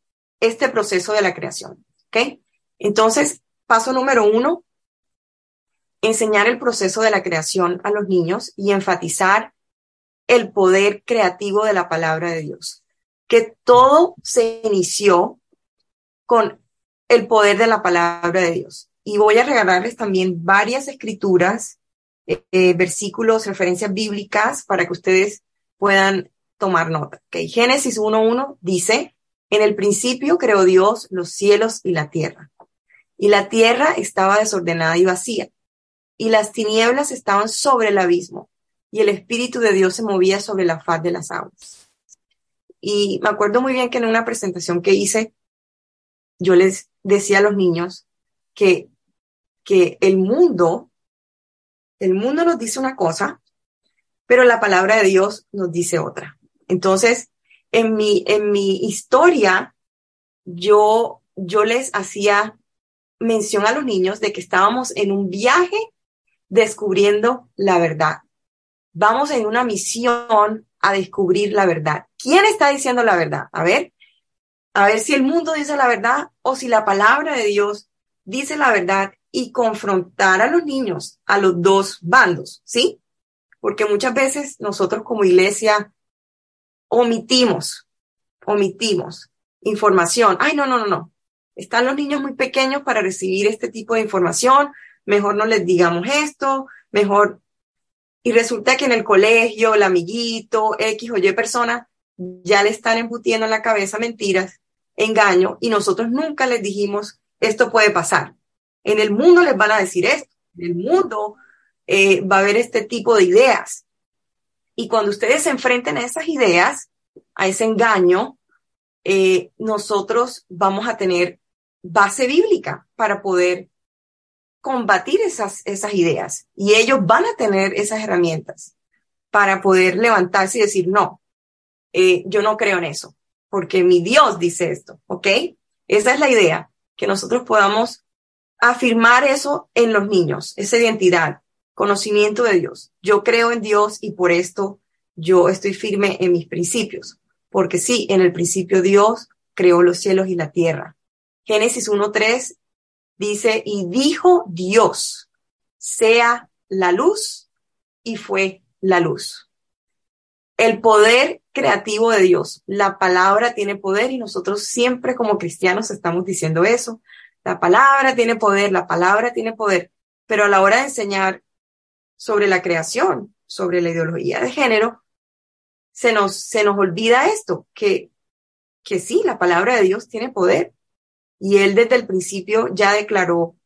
este proceso de la creación. ¿Ok? Entonces, paso número uno, enseñar el proceso de la creación a los niños y enfatizar el poder creativo de la palabra de Dios. Que todo se inició con el poder de la palabra de Dios. Y voy a regalarles también varias escrituras, eh, eh, versículos, referencias bíblicas para que ustedes puedan tomar nota. Okay. Génesis 1.1 dice, en el principio creó Dios los cielos y la tierra. Y la tierra estaba desordenada y vacía. Y las tinieblas estaban sobre el abismo. Y el Espíritu de Dios se movía sobre la faz de las aguas. Y me acuerdo muy bien que en una presentación que hice, yo les decía a los niños que, que el mundo, el mundo nos dice una cosa pero la palabra de Dios nos dice otra. Entonces, en mi, en mi historia, yo, yo les hacía mención a los niños de que estábamos en un viaje descubriendo la verdad. Vamos en una misión a descubrir la verdad. ¿Quién está diciendo la verdad? A ver, a ver si el mundo dice la verdad o si la palabra de Dios dice la verdad y confrontar a los niños, a los dos bandos, ¿sí? porque muchas veces nosotros como iglesia omitimos, omitimos información. Ay, no, no, no, no. Están los niños muy pequeños para recibir este tipo de información. Mejor no les digamos esto, mejor. Y resulta que en el colegio, el amiguito, X o Y persona, ya le están embutiendo en la cabeza mentiras, engaño, y nosotros nunca les dijimos, esto puede pasar. En el mundo les van a decir esto. En el mundo eh, va a haber este tipo de ideas. Y cuando ustedes se enfrenten a esas ideas, a ese engaño, eh, nosotros vamos a tener base bíblica para poder combatir esas, esas ideas. Y ellos van a tener esas herramientas para poder levantarse y decir, no, eh, yo no creo en eso, porque mi Dios dice esto, ¿ok? Esa es la idea, que nosotros podamos afirmar eso en los niños, esa identidad, conocimiento de Dios. Yo creo en Dios y por esto yo estoy firme en mis principios. Porque sí, en el principio Dios creó los cielos y la tierra. Génesis 1.3 dice, y dijo Dios, sea la luz, y fue la luz. El poder creativo de Dios. La palabra tiene poder y nosotros siempre como cristianos estamos diciendo eso. La palabra tiene poder, la palabra tiene poder. Pero a la hora de enseñar sobre la creación, sobre la ideología de género, se nos, se nos olvida esto, que, que sí, la palabra de Dios tiene poder. Y él desde el principio ya declaró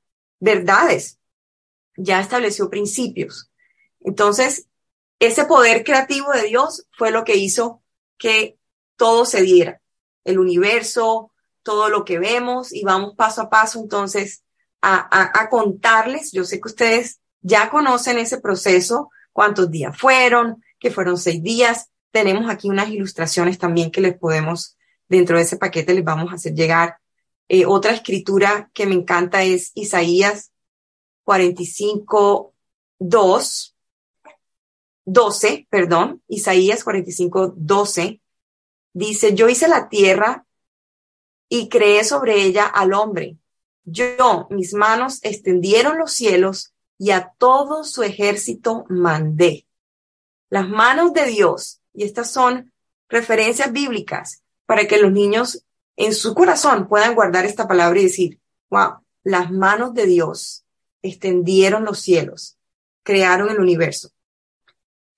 verdades, ya estableció principios. Entonces, ese poder creativo de Dios fue lo que hizo que todo se diera. El universo, todo lo que vemos y vamos paso a paso entonces a, a, contarles. Yo sé que ustedes ya conocen ese proceso, cuántos días fueron, que fueron seis días. Tenemos aquí unas ilustraciones también que les podemos, dentro de ese paquete les vamos a hacer llegar. Eh, otra escritura que me encanta es Isaías 45, 2, 12, perdón, Isaías 45, 12, dice, yo hice la tierra y creé sobre ella al hombre. Yo, mis manos extendieron los cielos y a todo su ejército mandé. Las manos de Dios, y estas son referencias bíblicas para que los niños en su corazón puedan guardar esta palabra y decir, wow, las manos de Dios extendieron los cielos, crearon el universo.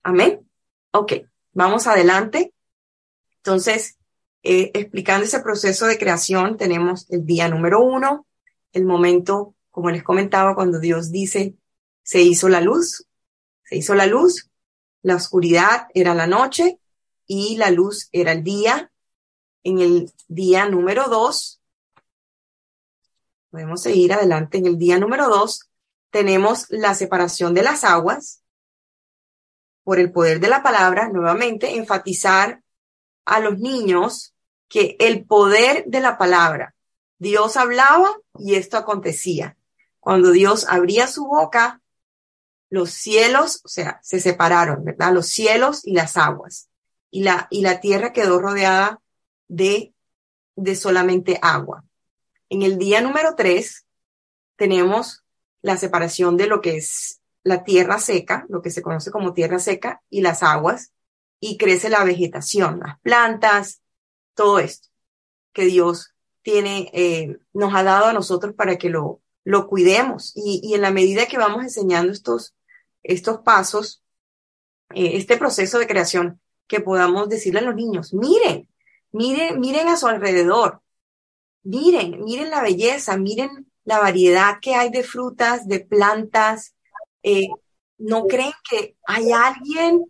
Amén. Ok, vamos adelante. Entonces, eh, explicando ese proceso de creación, tenemos el día número uno, el momento, como les comentaba, cuando Dios dice, se hizo la luz, se hizo la luz, la oscuridad era la noche y la luz era el día. En el día número dos, podemos seguir adelante, en el día número dos tenemos la separación de las aguas por el poder de la palabra, nuevamente enfatizar a los niños que el poder de la palabra, Dios hablaba y esto acontecía. Cuando Dios abría su boca, los cielos, o sea, se separaron, ¿verdad? Los cielos y las aguas. Y la, y la tierra quedó rodeada de, de solamente agua. En el día número tres tenemos la separación de lo que es la tierra seca, lo que se conoce como tierra seca, y las aguas, y crece la vegetación, las plantas, todo esto que Dios tiene, eh, nos ha dado a nosotros para que lo, lo cuidemos. Y, y en la medida que vamos enseñando estos, estos pasos, eh, este proceso de creación, que podamos decirle a los niños, miren, miren, miren a su alrededor, miren, miren la belleza, miren la variedad que hay de frutas, de plantas. Eh, ¿No creen que hay alguien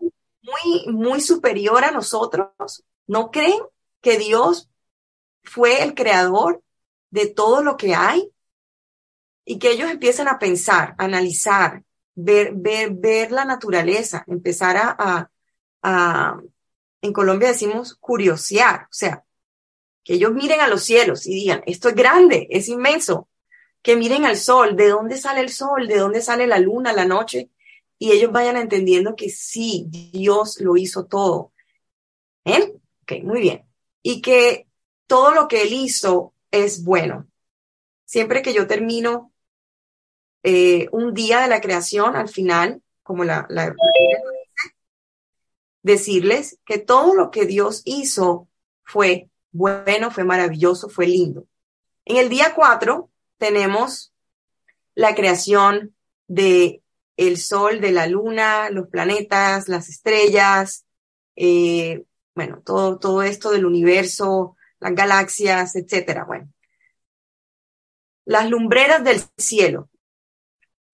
muy, muy superior a nosotros? ¿No creen que Dios fue el creador de todo lo que hay? Y que ellos empiecen a pensar, analizar, ver, ver, ver la naturaleza, empezar a, a, en Colombia decimos curiosear, o sea, que ellos miren a los cielos y digan, esto es grande, es inmenso, que miren al sol, de dónde sale el sol, de dónde sale la luna, la noche, y ellos vayan entendiendo que sí, Dios lo hizo todo. ¿Eh? Ok, muy bien. Y que todo lo que Él hizo es bueno. Siempre que yo termino eh, un día de la creación, al final, como la, la decirles que todo lo que Dios hizo fue bueno, fue maravilloso, fue lindo. En el día cuatro tenemos la creación de el sol, de la luna, los planetas, las estrellas, eh, bueno, todo, todo esto del universo, las galaxias, etcétera. Bueno, las lumbreras del cielo.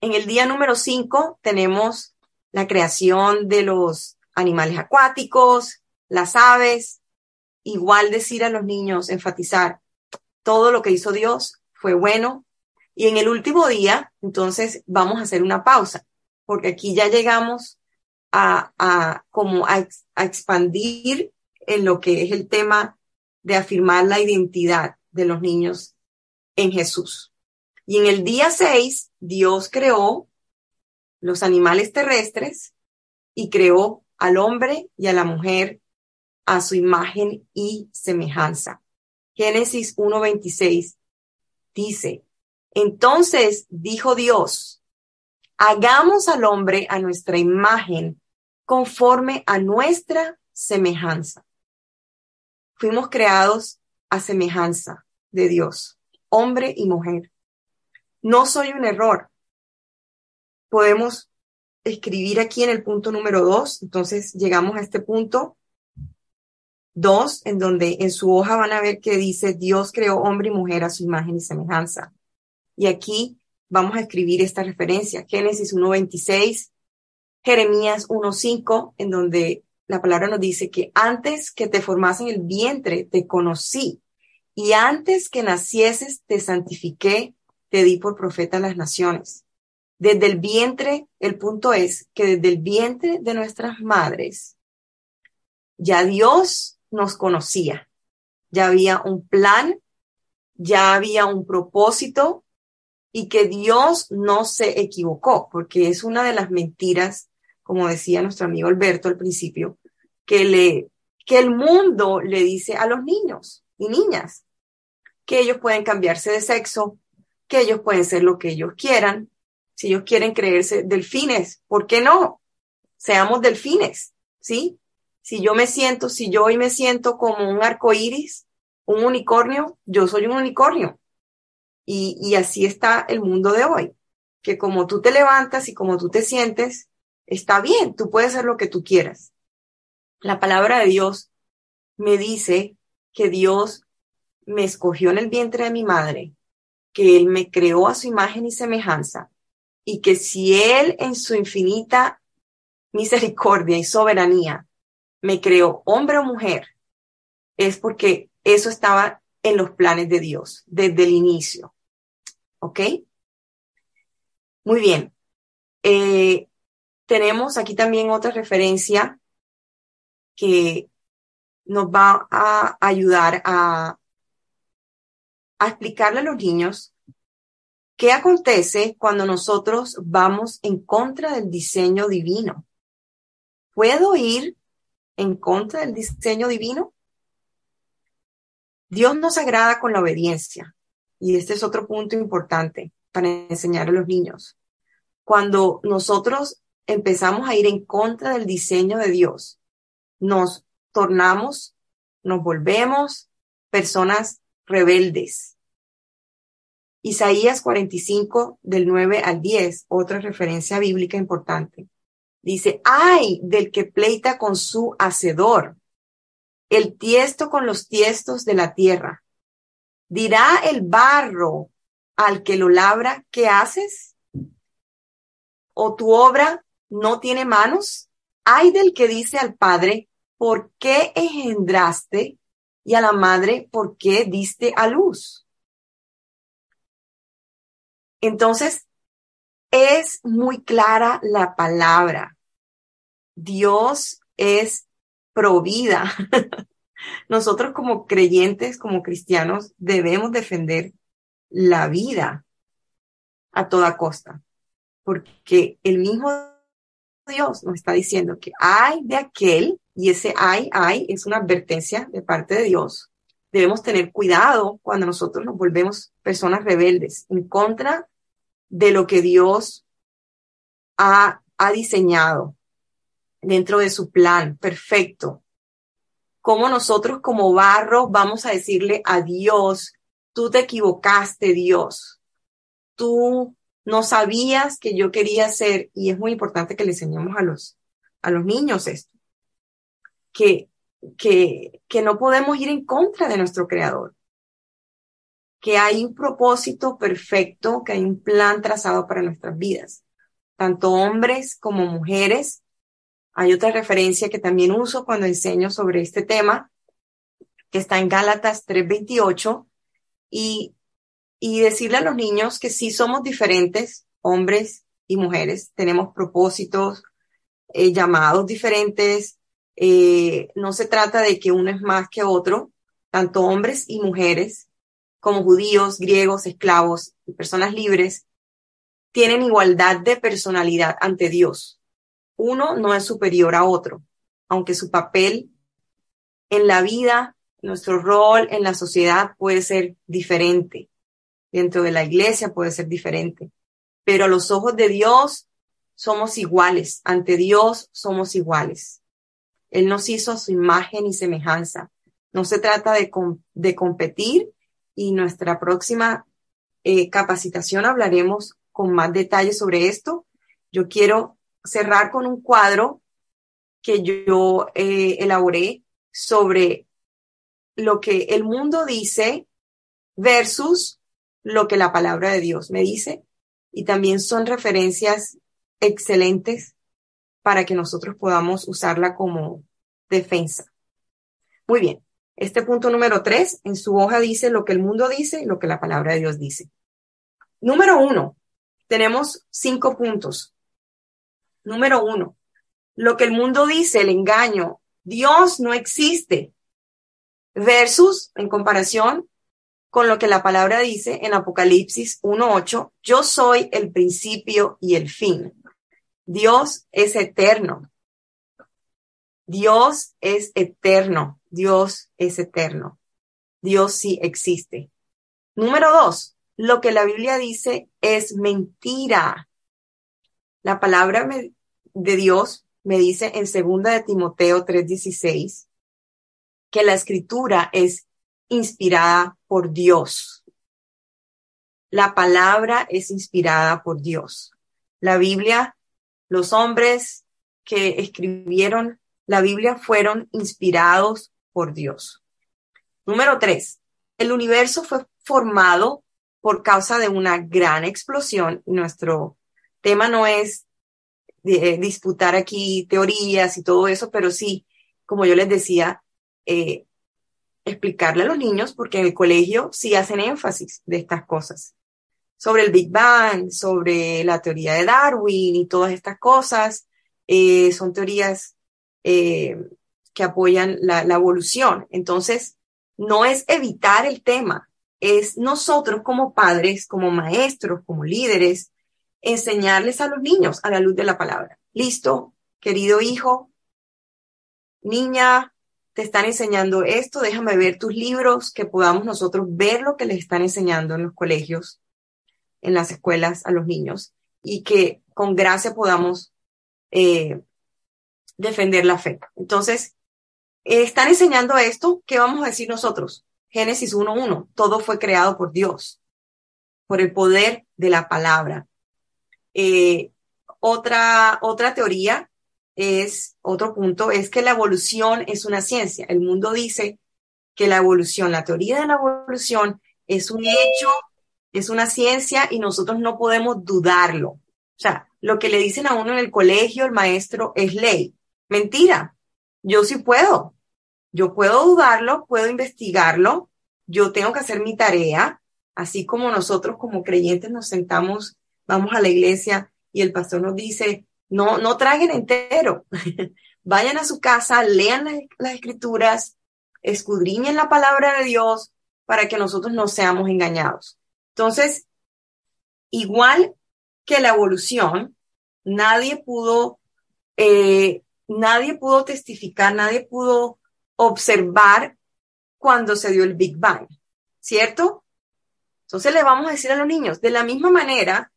En el día número cinco tenemos la creación de los animales acuáticos, las aves, igual decir a los niños, enfatizar, todo lo que hizo Dios fue bueno. Y en el último día, entonces, vamos a hacer una pausa porque aquí ya llegamos a, a como a, expandir en lo que es el tema de afirmar la identidad de los niños en Jesús. Y en el día 6, Dios creó los animales terrestres y creó al hombre y a la mujer a su imagen y semejanza. Génesis 1.26 dice, entonces dijo Dios, hagamos al hombre a nuestra imagen conforme a nuestra semejanza. Fuimos creados a semejanza de Dios, hombre y mujer. No soy un error. Podemos escribir aquí en el punto número dos. Entonces llegamos a este punto dos, en donde en su hoja van a ver que dice Dios creó hombre y mujer a su imagen y semejanza. Y aquí vamos a escribir esta referencia, Génesis 1.26, Jeremías 1.5, en donde la palabra nos dice que antes que te formase en el vientre te conocí y antes que nacieses te santifiqué, te di por profeta a las naciones. Desde el vientre, el punto es que desde el vientre de nuestras madres, ya Dios nos conocía, ya había un plan, ya había un propósito y que Dios no se equivocó, porque es una de las mentiras, como decía nuestro amigo Alberto al principio, que le, que el mundo le dice a los niños y niñas, que ellos pueden cambiarse de sexo, que ellos pueden ser lo que ellos quieran, si ellos quieren creerse delfines, ¿por qué no? Seamos delfines, ¿sí? Si yo me siento, si yo hoy me siento como un arco iris, un unicornio, yo soy un unicornio. Y, así está el mundo de hoy, que como tú te levantas y como tú te sientes, está bien, tú puedes hacer lo que tú quieras. La palabra de Dios me dice que Dios me escogió en el vientre de mi madre, que Él me creó a su imagen y semejanza, y que si Él en su infinita misericordia y soberanía me creó hombre o mujer, es porque eso estaba en los planes de Dios desde el inicio. ¿Ok? Muy bien. Eh, tenemos aquí también otra referencia que nos va a ayudar a, a explicarle a los niños qué acontece cuando nosotros vamos en contra del diseño divino. ¿Puedo ir en contra del diseño divino? Dios nos agrada con la obediencia. Y este es otro punto importante para enseñar a los niños. Cuando nosotros empezamos a ir en contra del diseño de Dios, nos tornamos, nos volvemos personas rebeldes. Isaías 45 del 9 al 10, otra referencia bíblica importante. Dice, ay del que pleita con su hacedor, el tiesto con los tiestos de la tierra. Dirá el barro al que lo labra, ¿qué haces? ¿O tu obra no tiene manos? Hay del que dice al padre, ¿por qué engendraste? Y a la madre, ¿por qué diste a luz? Entonces, es muy clara la palabra. Dios es provida. Nosotros como creyentes, como cristianos, debemos defender la vida a toda costa, porque el mismo Dios nos está diciendo que hay de aquel, y ese hay, hay, es una advertencia de parte de Dios. Debemos tener cuidado cuando nosotros nos volvemos personas rebeldes en contra de lo que Dios ha, ha diseñado dentro de su plan perfecto. Cómo nosotros como barro vamos a decirle a Dios, tú te equivocaste, Dios. Tú no sabías que yo quería ser, y es muy importante que le enseñemos a los, a los niños esto, que, que, que no podemos ir en contra de nuestro creador, que hay un propósito perfecto, que hay un plan trazado para nuestras vidas, tanto hombres como mujeres. Hay otra referencia que también uso cuando enseño sobre este tema, que está en Gálatas 3:28, y y decirle a los niños que sí somos diferentes, hombres y mujeres, tenemos propósitos, eh, llamados diferentes, eh, no se trata de que uno es más que otro, tanto hombres y mujeres, como judíos, griegos, esclavos y personas libres, tienen igualdad de personalidad ante Dios. Uno no es superior a otro, aunque su papel en la vida, nuestro rol en la sociedad puede ser diferente dentro de la iglesia puede ser diferente, pero a los ojos de Dios somos iguales, ante Dios somos iguales. Él nos hizo su imagen y semejanza. No se trata de competir y nuestra próxima eh, capacitación hablaremos con más detalles sobre esto. Yo quiero cerrar con un cuadro que yo eh, elaboré sobre lo que el mundo dice versus lo que la palabra de Dios me dice y también son referencias excelentes para que nosotros podamos usarla como defensa. Muy bien, este punto número tres, en su hoja dice lo que el mundo dice y lo que la palabra de Dios dice. Número uno, tenemos cinco puntos. Número uno, lo que el mundo dice, el engaño, Dios no existe. Versus, en comparación, con lo que la palabra dice en Apocalipsis 1.8, yo soy el principio y el fin. Dios es eterno. Dios es eterno. Dios es eterno. Dios sí existe. Número dos, lo que la Biblia dice es mentira. La palabra de Dios me dice en segunda de Timoteo 3:16 que la escritura es inspirada por Dios. La palabra es inspirada por Dios. La Biblia, los hombres que escribieron la Biblia fueron inspirados por Dios. Número tres, el universo fue formado por causa de una gran explosión. Nuestro tema no es eh, disputar aquí teorías y todo eso, pero sí, como yo les decía, eh, explicarle a los niños, porque en el colegio sí hacen énfasis de estas cosas, sobre el Big Bang, sobre la teoría de Darwin y todas estas cosas. Eh, son teorías que apoyan la evolución. Entonces, no es evitar el tema, es nosotros como padres, como maestros, como líderes, enseñarles a los niños a la luz de la palabra. Listo, querido hijo, niña, te están enseñando esto, déjame ver tus libros, que podamos nosotros ver lo que les están enseñando en los colegios, en las escuelas a los niños y que con gracia podamos eh, defender la fe. Entonces, están enseñando esto, ¿qué vamos a decir nosotros? Génesis 1.1, todo fue creado por Dios, por el poder de la palabra. Eh, otra, otra teoría es, otro punto, es que la evolución es una ciencia. El mundo dice que la evolución, la teoría de la evolución es un hecho, es una ciencia y nosotros no podemos dudarlo. O sea, lo que le dicen a uno en el colegio, el maestro, es ley. Mentira. Yo sí puedo. Yo puedo dudarlo, puedo investigarlo, yo tengo que hacer mi tarea, así como nosotros como creyentes nos sentamos, vamos a la iglesia y el pastor nos dice, no, no traguen entero, vayan a su casa, lean las, escrituras, escudriñen la palabra de Dios para que nosotros no seamos engañados. Entonces, igual que la evolución, nadie pudo, eh, nadie pudo testificar, nadie pudo observar cuando se dio el Big Bang, ¿cierto? Entonces le vamos a decir a los niños, de la misma manera,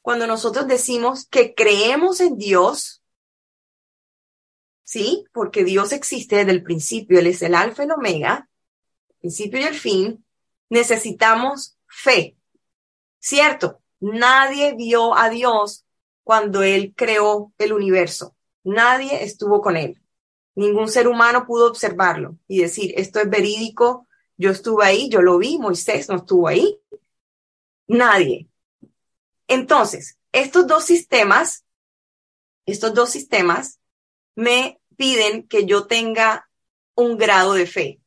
cuando nosotros decimos que creemos en Dios, ¿sí? Porque Dios existe desde el principio, Él es el alfa y el omega, principio y el fin, necesitamos fe, ¿cierto? Nadie vio a Dios cuando Él creó el universo, nadie estuvo con Él. Ningún ser humano pudo observarlo y decir, esto es verídico, yo estuve ahí, yo lo vi, Moisés no estuvo ahí. Nadie. Entonces, estos dos sistemas, estos dos sistemas me piden que yo tenga un grado de fe.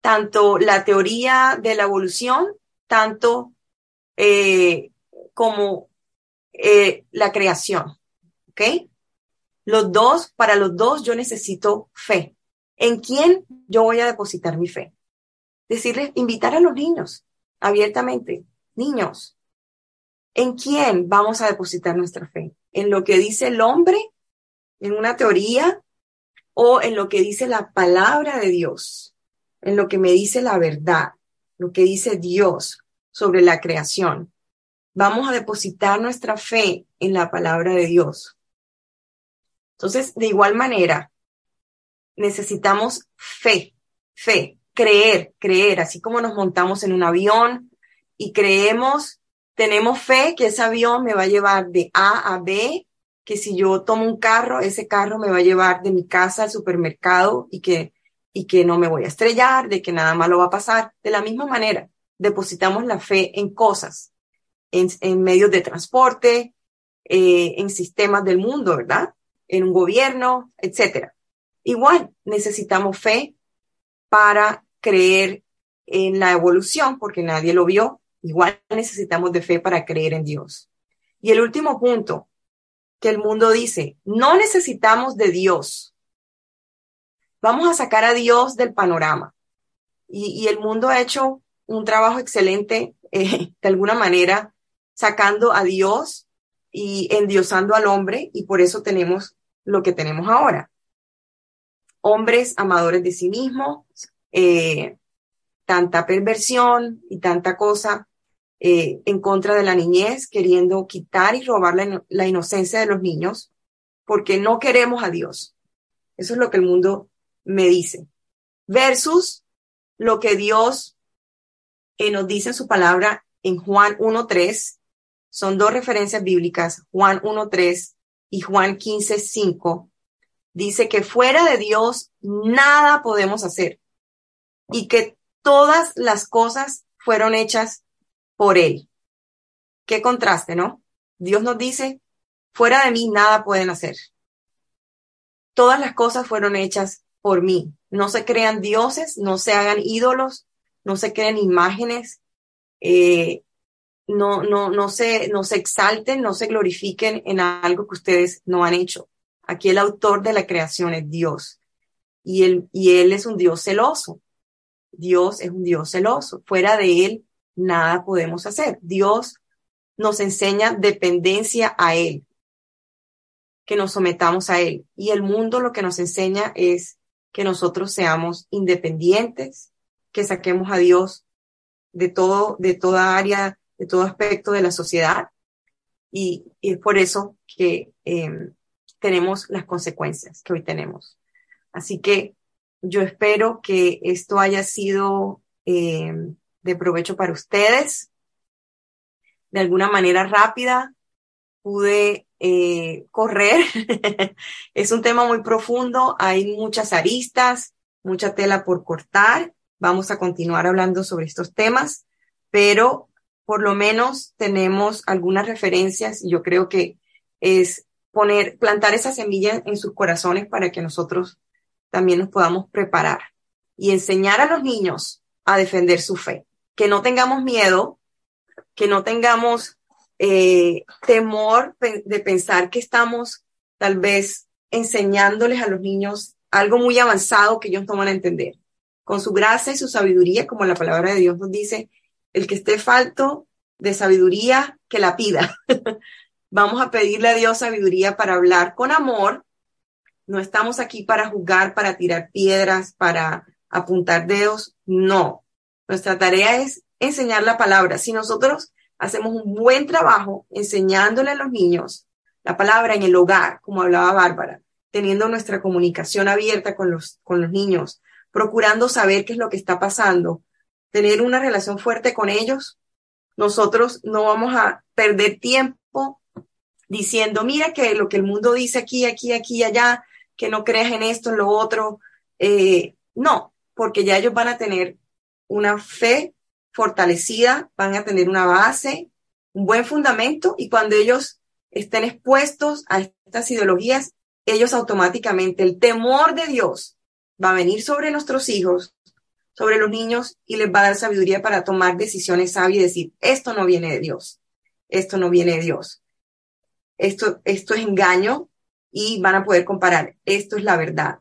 Tanto la teoría de la evolución, tanto eh, como eh, la creación. ¿Ok? Los dos, para los dos yo necesito fe. ¿En quién yo voy a depositar mi fe? Decirles, invitar a los niños abiertamente, niños, ¿en quién vamos a depositar nuestra fe? ¿En lo que dice el hombre? ¿En una teoría? ¿O en lo que dice la palabra de Dios? ¿En lo que me dice la verdad? Lo que dice Dios sobre la creación. Vamos a depositar nuestra fe en la palabra de Dios. Entonces, de igual manera, necesitamos fe, fe, creer, creer, así como nos montamos en un avión y creemos, tenemos fe que ese avión me va a llevar de A a B, que si yo tomo un carro, ese carro me va a llevar de mi casa al supermercado y que, y que no me voy a estrellar, de que nada malo va a pasar. De la misma manera, depositamos la fe en cosas, en, medios de transporte, eh, en sistemas del mundo, ¿verdad? En un gobierno, etcétera. Igual necesitamos fe para creer en la evolución, porque nadie lo vio. Igual necesitamos de fe para creer en Dios. Y el último punto que el mundo dice, no necesitamos de Dios. Vamos a sacar a Dios del panorama. Y, el mundo ha hecho un trabajo excelente, eh, de alguna manera, sacando a Dios y endiosando al hombre, y por eso tenemos lo que tenemos ahora. Hombres amadores de sí mismos, eh, tanta perversión y tanta cosa eh, en contra de la niñez, queriendo quitar y robar la, inocencia de los niños, porque no queremos a Dios. Eso es lo que el mundo me dice. Versus lo que Dios eh, nos dice en su palabra en Juan 1.3. Son dos referencias bíblicas, Juan 1.3 y Juan 15.5. Dice que fuera de Dios nada podemos hacer y que todas las cosas fueron hechas por Él. Qué contraste, ¿no? Dios nos dice, fuera de mí nada pueden hacer. Todas las cosas fueron hechas por mí. No se crean dioses, no se hagan ídolos, no se crean imágenes, eh, no, no, no, se, no se exalten, no se glorifiquen en algo que ustedes no han hecho. Aquí el autor de la creación es Dios y él, y él es un Dios celoso. Dios es un Dios celoso. Fuera de él, nada podemos hacer. Dios nos enseña dependencia a él, que nos sometamos a él. Y el mundo lo que nos enseña es que nosotros seamos independientes, que saquemos a Dios de todo, de toda área, de todo aspecto de la sociedad. Y, es por eso que em, tenemos las consecuencias que hoy tenemos. Así que yo espero que esto haya sido em, de provecho para ustedes. De alguna manera rápida pude eh, correr. es un tema muy profundo, hay muchas aristas, mucha tela por cortar. Vamos a continuar hablando sobre estos temas, pero por lo menos tenemos algunas referencias y yo creo que es poner, plantar esa semilla en sus corazones para que nosotros también nos podamos preparar y enseñar a los niños a defender su fe. Que no tengamos miedo, que no tengamos eh, temor de pensar que estamos tal vez enseñándoles a los niños algo muy avanzado que ellos no van a entender. Con su gracia y su sabiduría, como la palabra de Dios nos dice, el que esté falto de sabiduría, que la pida. Vamos a pedirle a Dios sabiduría para hablar con amor. No estamos aquí para juzgar, para tirar piedras, para apuntar dedos. No. Nuestra tarea es enseñar la palabra. Si nosotros hacemos un buen trabajo enseñándole a los niños la palabra en el hogar, como hablaba Bárbara, teniendo nuestra comunicación abierta con los, con los niños, procurando saber qué es lo que está pasando, tener una relación fuerte con ellos, nosotros no vamos a perder tiempo diciendo, mira que lo que el mundo dice aquí, aquí, aquí allá, que no creas en esto, en lo otro. Eh, no, porque ya ellos van a tener una fe fortalecida, van a tener una base, un buen fundamento y cuando ellos estén expuestos a estas ideologías, ellos automáticamente, el temor de Dios va a venir sobre nuestros hijos, sobre los niños y les va a dar sabiduría para tomar decisiones sabias y decir, esto no viene de Dios, esto no viene de Dios, esto, esto es engaño y van a poder comparar, esto es la verdad.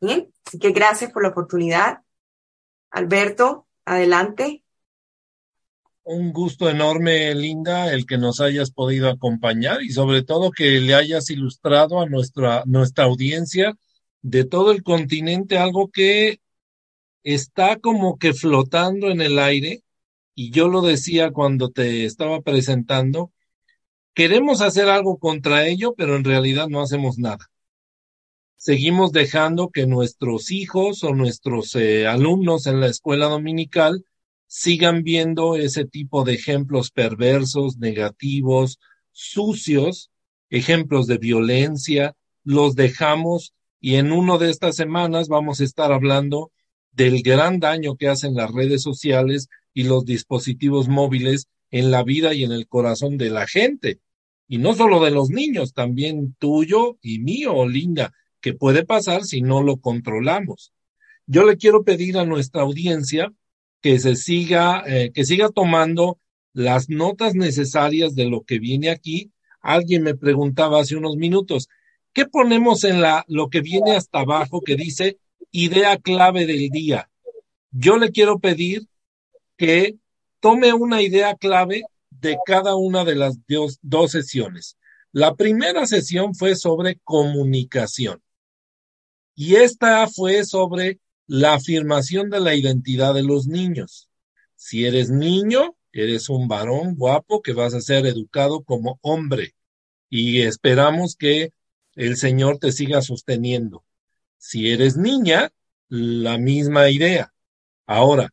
Bien, así que gracias por la oportunidad. Alberto, Adelante. Un gusto enorme, Linda, el que nos hayas podido acompañar y sobre todo que le hayas ilustrado a nuestra, nuestra audiencia de todo el continente algo que está como que flotando en el aire. Y yo lo decía cuando te estaba presentando, queremos hacer algo contra ello, pero en realidad no hacemos nada seguimos dejando que nuestros hijos o nuestros eh, alumnos en la escuela dominical sigan viendo ese tipo de ejemplos perversos, negativos, sucios, ejemplos de violencia, los dejamos y en uno de estas semanas vamos a estar hablando del gran daño que hacen las redes sociales y los dispositivos móviles en la vida y en el corazón de la gente. Y no solo de los niños, también tuyo y mío, Linda que puede pasar si no lo controlamos. Yo le quiero pedir a nuestra audiencia que se siga, eh, que siga tomando las notas necesarias de lo que viene aquí. Alguien me preguntaba hace unos minutos, ¿qué ponemos en la, lo que viene hasta abajo que dice idea clave del día? Yo le quiero pedir que tome una idea clave de cada una de las dos sesiones. La primera sesión fue sobre comunicación. Y esta fue sobre la afirmación de la identidad de los niños. Si eres niño, eres un varón guapo que vas a ser educado como hombre y esperamos que el Señor te siga sosteniendo. Si eres niña, la misma idea. Ahora,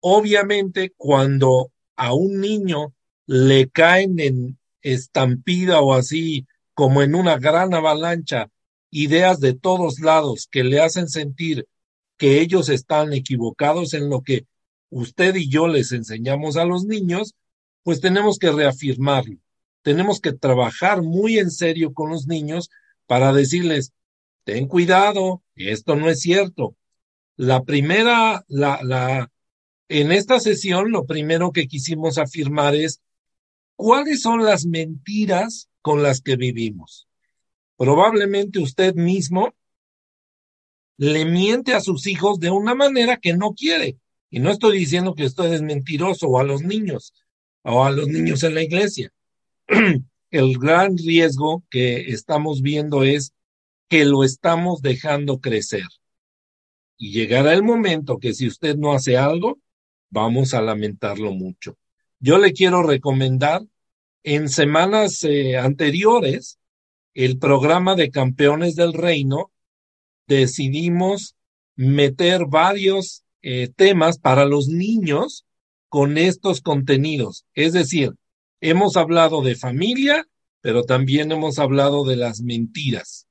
obviamente cuando a un niño le caen en estampida o así como en una gran avalancha ideas de todos lados que le hacen sentir que ellos están equivocados en lo que usted y yo les enseñamos a los niños, pues tenemos que reafirmarlo. Tenemos que trabajar muy en serio con los niños para decirles, ten cuidado, esto no es cierto. La primera, la, la, en esta sesión, lo primero que quisimos afirmar es cuáles son las mentiras con las que vivimos. Probablemente usted mismo le miente a sus hijos de una manera que no quiere. Y no estoy diciendo que usted es mentiroso o a los niños o a los niños en la iglesia. El gran riesgo que estamos viendo es que lo estamos dejando crecer. Y llegará el momento que si usted no hace algo, vamos a lamentarlo mucho. Yo le quiero recomendar en semanas eh, anteriores el programa de campeones del reino decidimos meter varios eh, temas para los niños con estos contenidos. Es decir, hemos hablado de familia, pero también hemos hablado de las mentiras.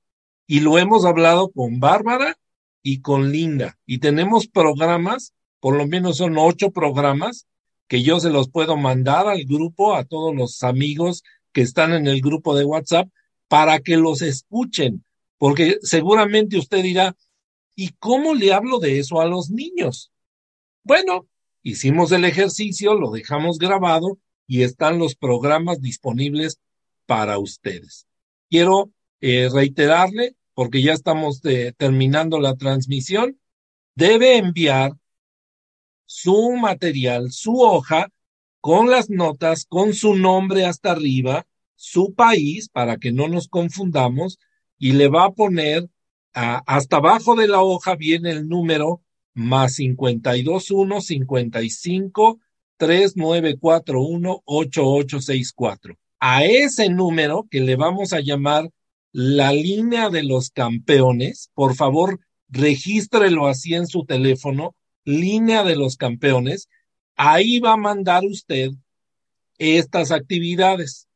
Y lo hemos hablado con Bárbara y con Linda. Y tenemos programas, por lo menos son ocho programas, que yo se los puedo mandar al grupo, a todos los amigos que están en el grupo de WhatsApp, para que los escuchen, porque seguramente usted dirá, ¿y cómo le hablo de eso a los niños? Bueno, hicimos el ejercicio, lo dejamos grabado y están los programas disponibles para ustedes. Quiero eh, reiterarle, porque ya estamos eh, terminando la transmisión, debe enviar su material, su hoja, con las notas, con su nombre hasta arriba, su país, para que no nos confundamos, y le va a poner hasta abajo de la hoja viene el número más 521 55 3941 8864. A ese número que le vamos a llamar la línea de los campeones, por favor, regístrelo así en su teléfono, línea de los campeones, ahí va a mandar usted estas actividades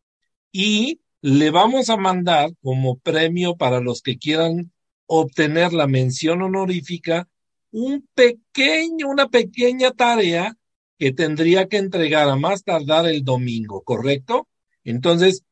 y le vamos a mandar como premio para los que quieran obtener la mención honorífica un pequeño, una pequeña tarea que tendría que entregar a más tardar el domingo, ¿correcto? Entonces,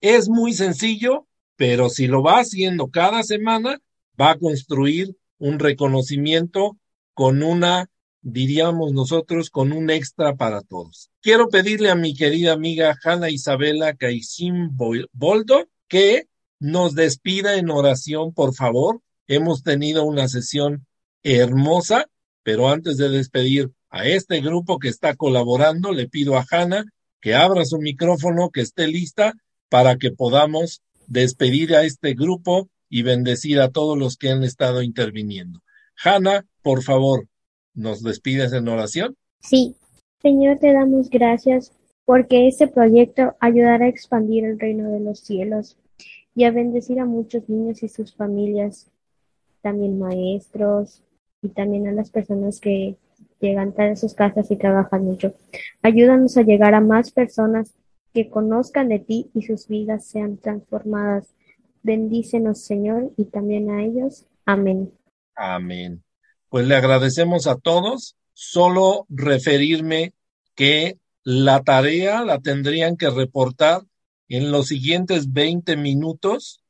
es muy sencillo, pero si lo va haciendo cada semana, va a construir un reconocimiento con una diríamos nosotros, con un extra para todos. Quiero pedirle a mi querida amiga Hanna Isabela Caixin Boldo que nos despida en oración, por favor. Hemos tenido una sesión hermosa, pero antes de despedir a este grupo que está colaborando, le pido a Hanna que abra su micrófono, que esté lista para que podamos despedir a este grupo y bendecir a todos los que han estado interviniendo. Hanna, por favor, ¿Nos despides en oración? Sí. Señor, te damos gracias porque este proyecto ayudará a expandir el reino de los cielos y a bendecir a muchos niños y sus familias, también maestros y también a las personas que llegan a sus casas y trabajan mucho. Ayúdanos a llegar a más personas que conozcan de ti y sus vidas sean transformadas. Bendícenos, Señor, y también a ellos. Amén. Amén pues le agradecemos a todos. Solo referirme que la tarea la tendrían que reportar en los siguientes 20 minutos,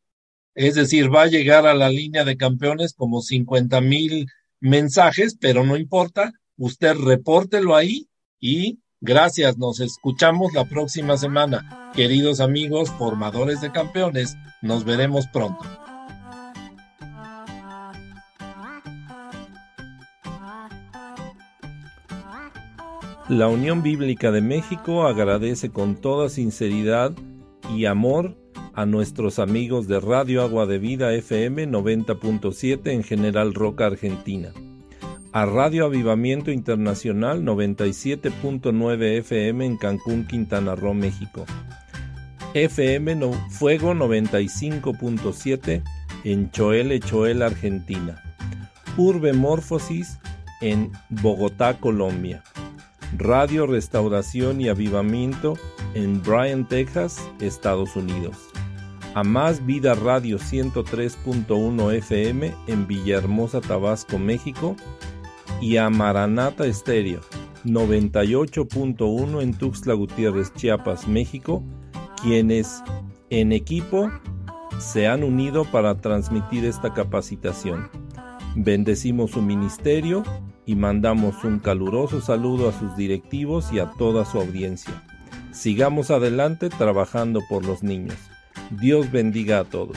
es decir, va a llegar a la línea de campeones como 50 mil mensajes, pero no importa, usted repórtelo ahí y gracias, nos escuchamos la próxima semana. Queridos amigos, formadores de campeones, nos veremos pronto. La Unión Bíblica de México agradece con toda sinceridad y amor a nuestros amigos de Radio Agua de Vida FM 90.7 en General Roca, Argentina, a Radio Avivamiento Internacional 97.9 FM en Cancún, Quintana Roo, México, FM Fuego 95.7 en Choel, Choel, Argentina, Urbe Morfosis en Bogotá, Colombia. Radio Restauración y Avivamiento en Bryan, Texas, Estados Unidos. A Más Vida Radio 103.1 FM en Villahermosa, Tabasco, México. Y a Maranata Estéreo 98.1 en Tuxtla Gutiérrez, Chiapas, México, quienes en equipo se han unido para transmitir esta capacitación. Bendecimos su ministerio y mandamos un caluroso saludo a sus directivos y a toda su audiencia. Sigamos adelante trabajando por los niños. Dios bendiga a todos.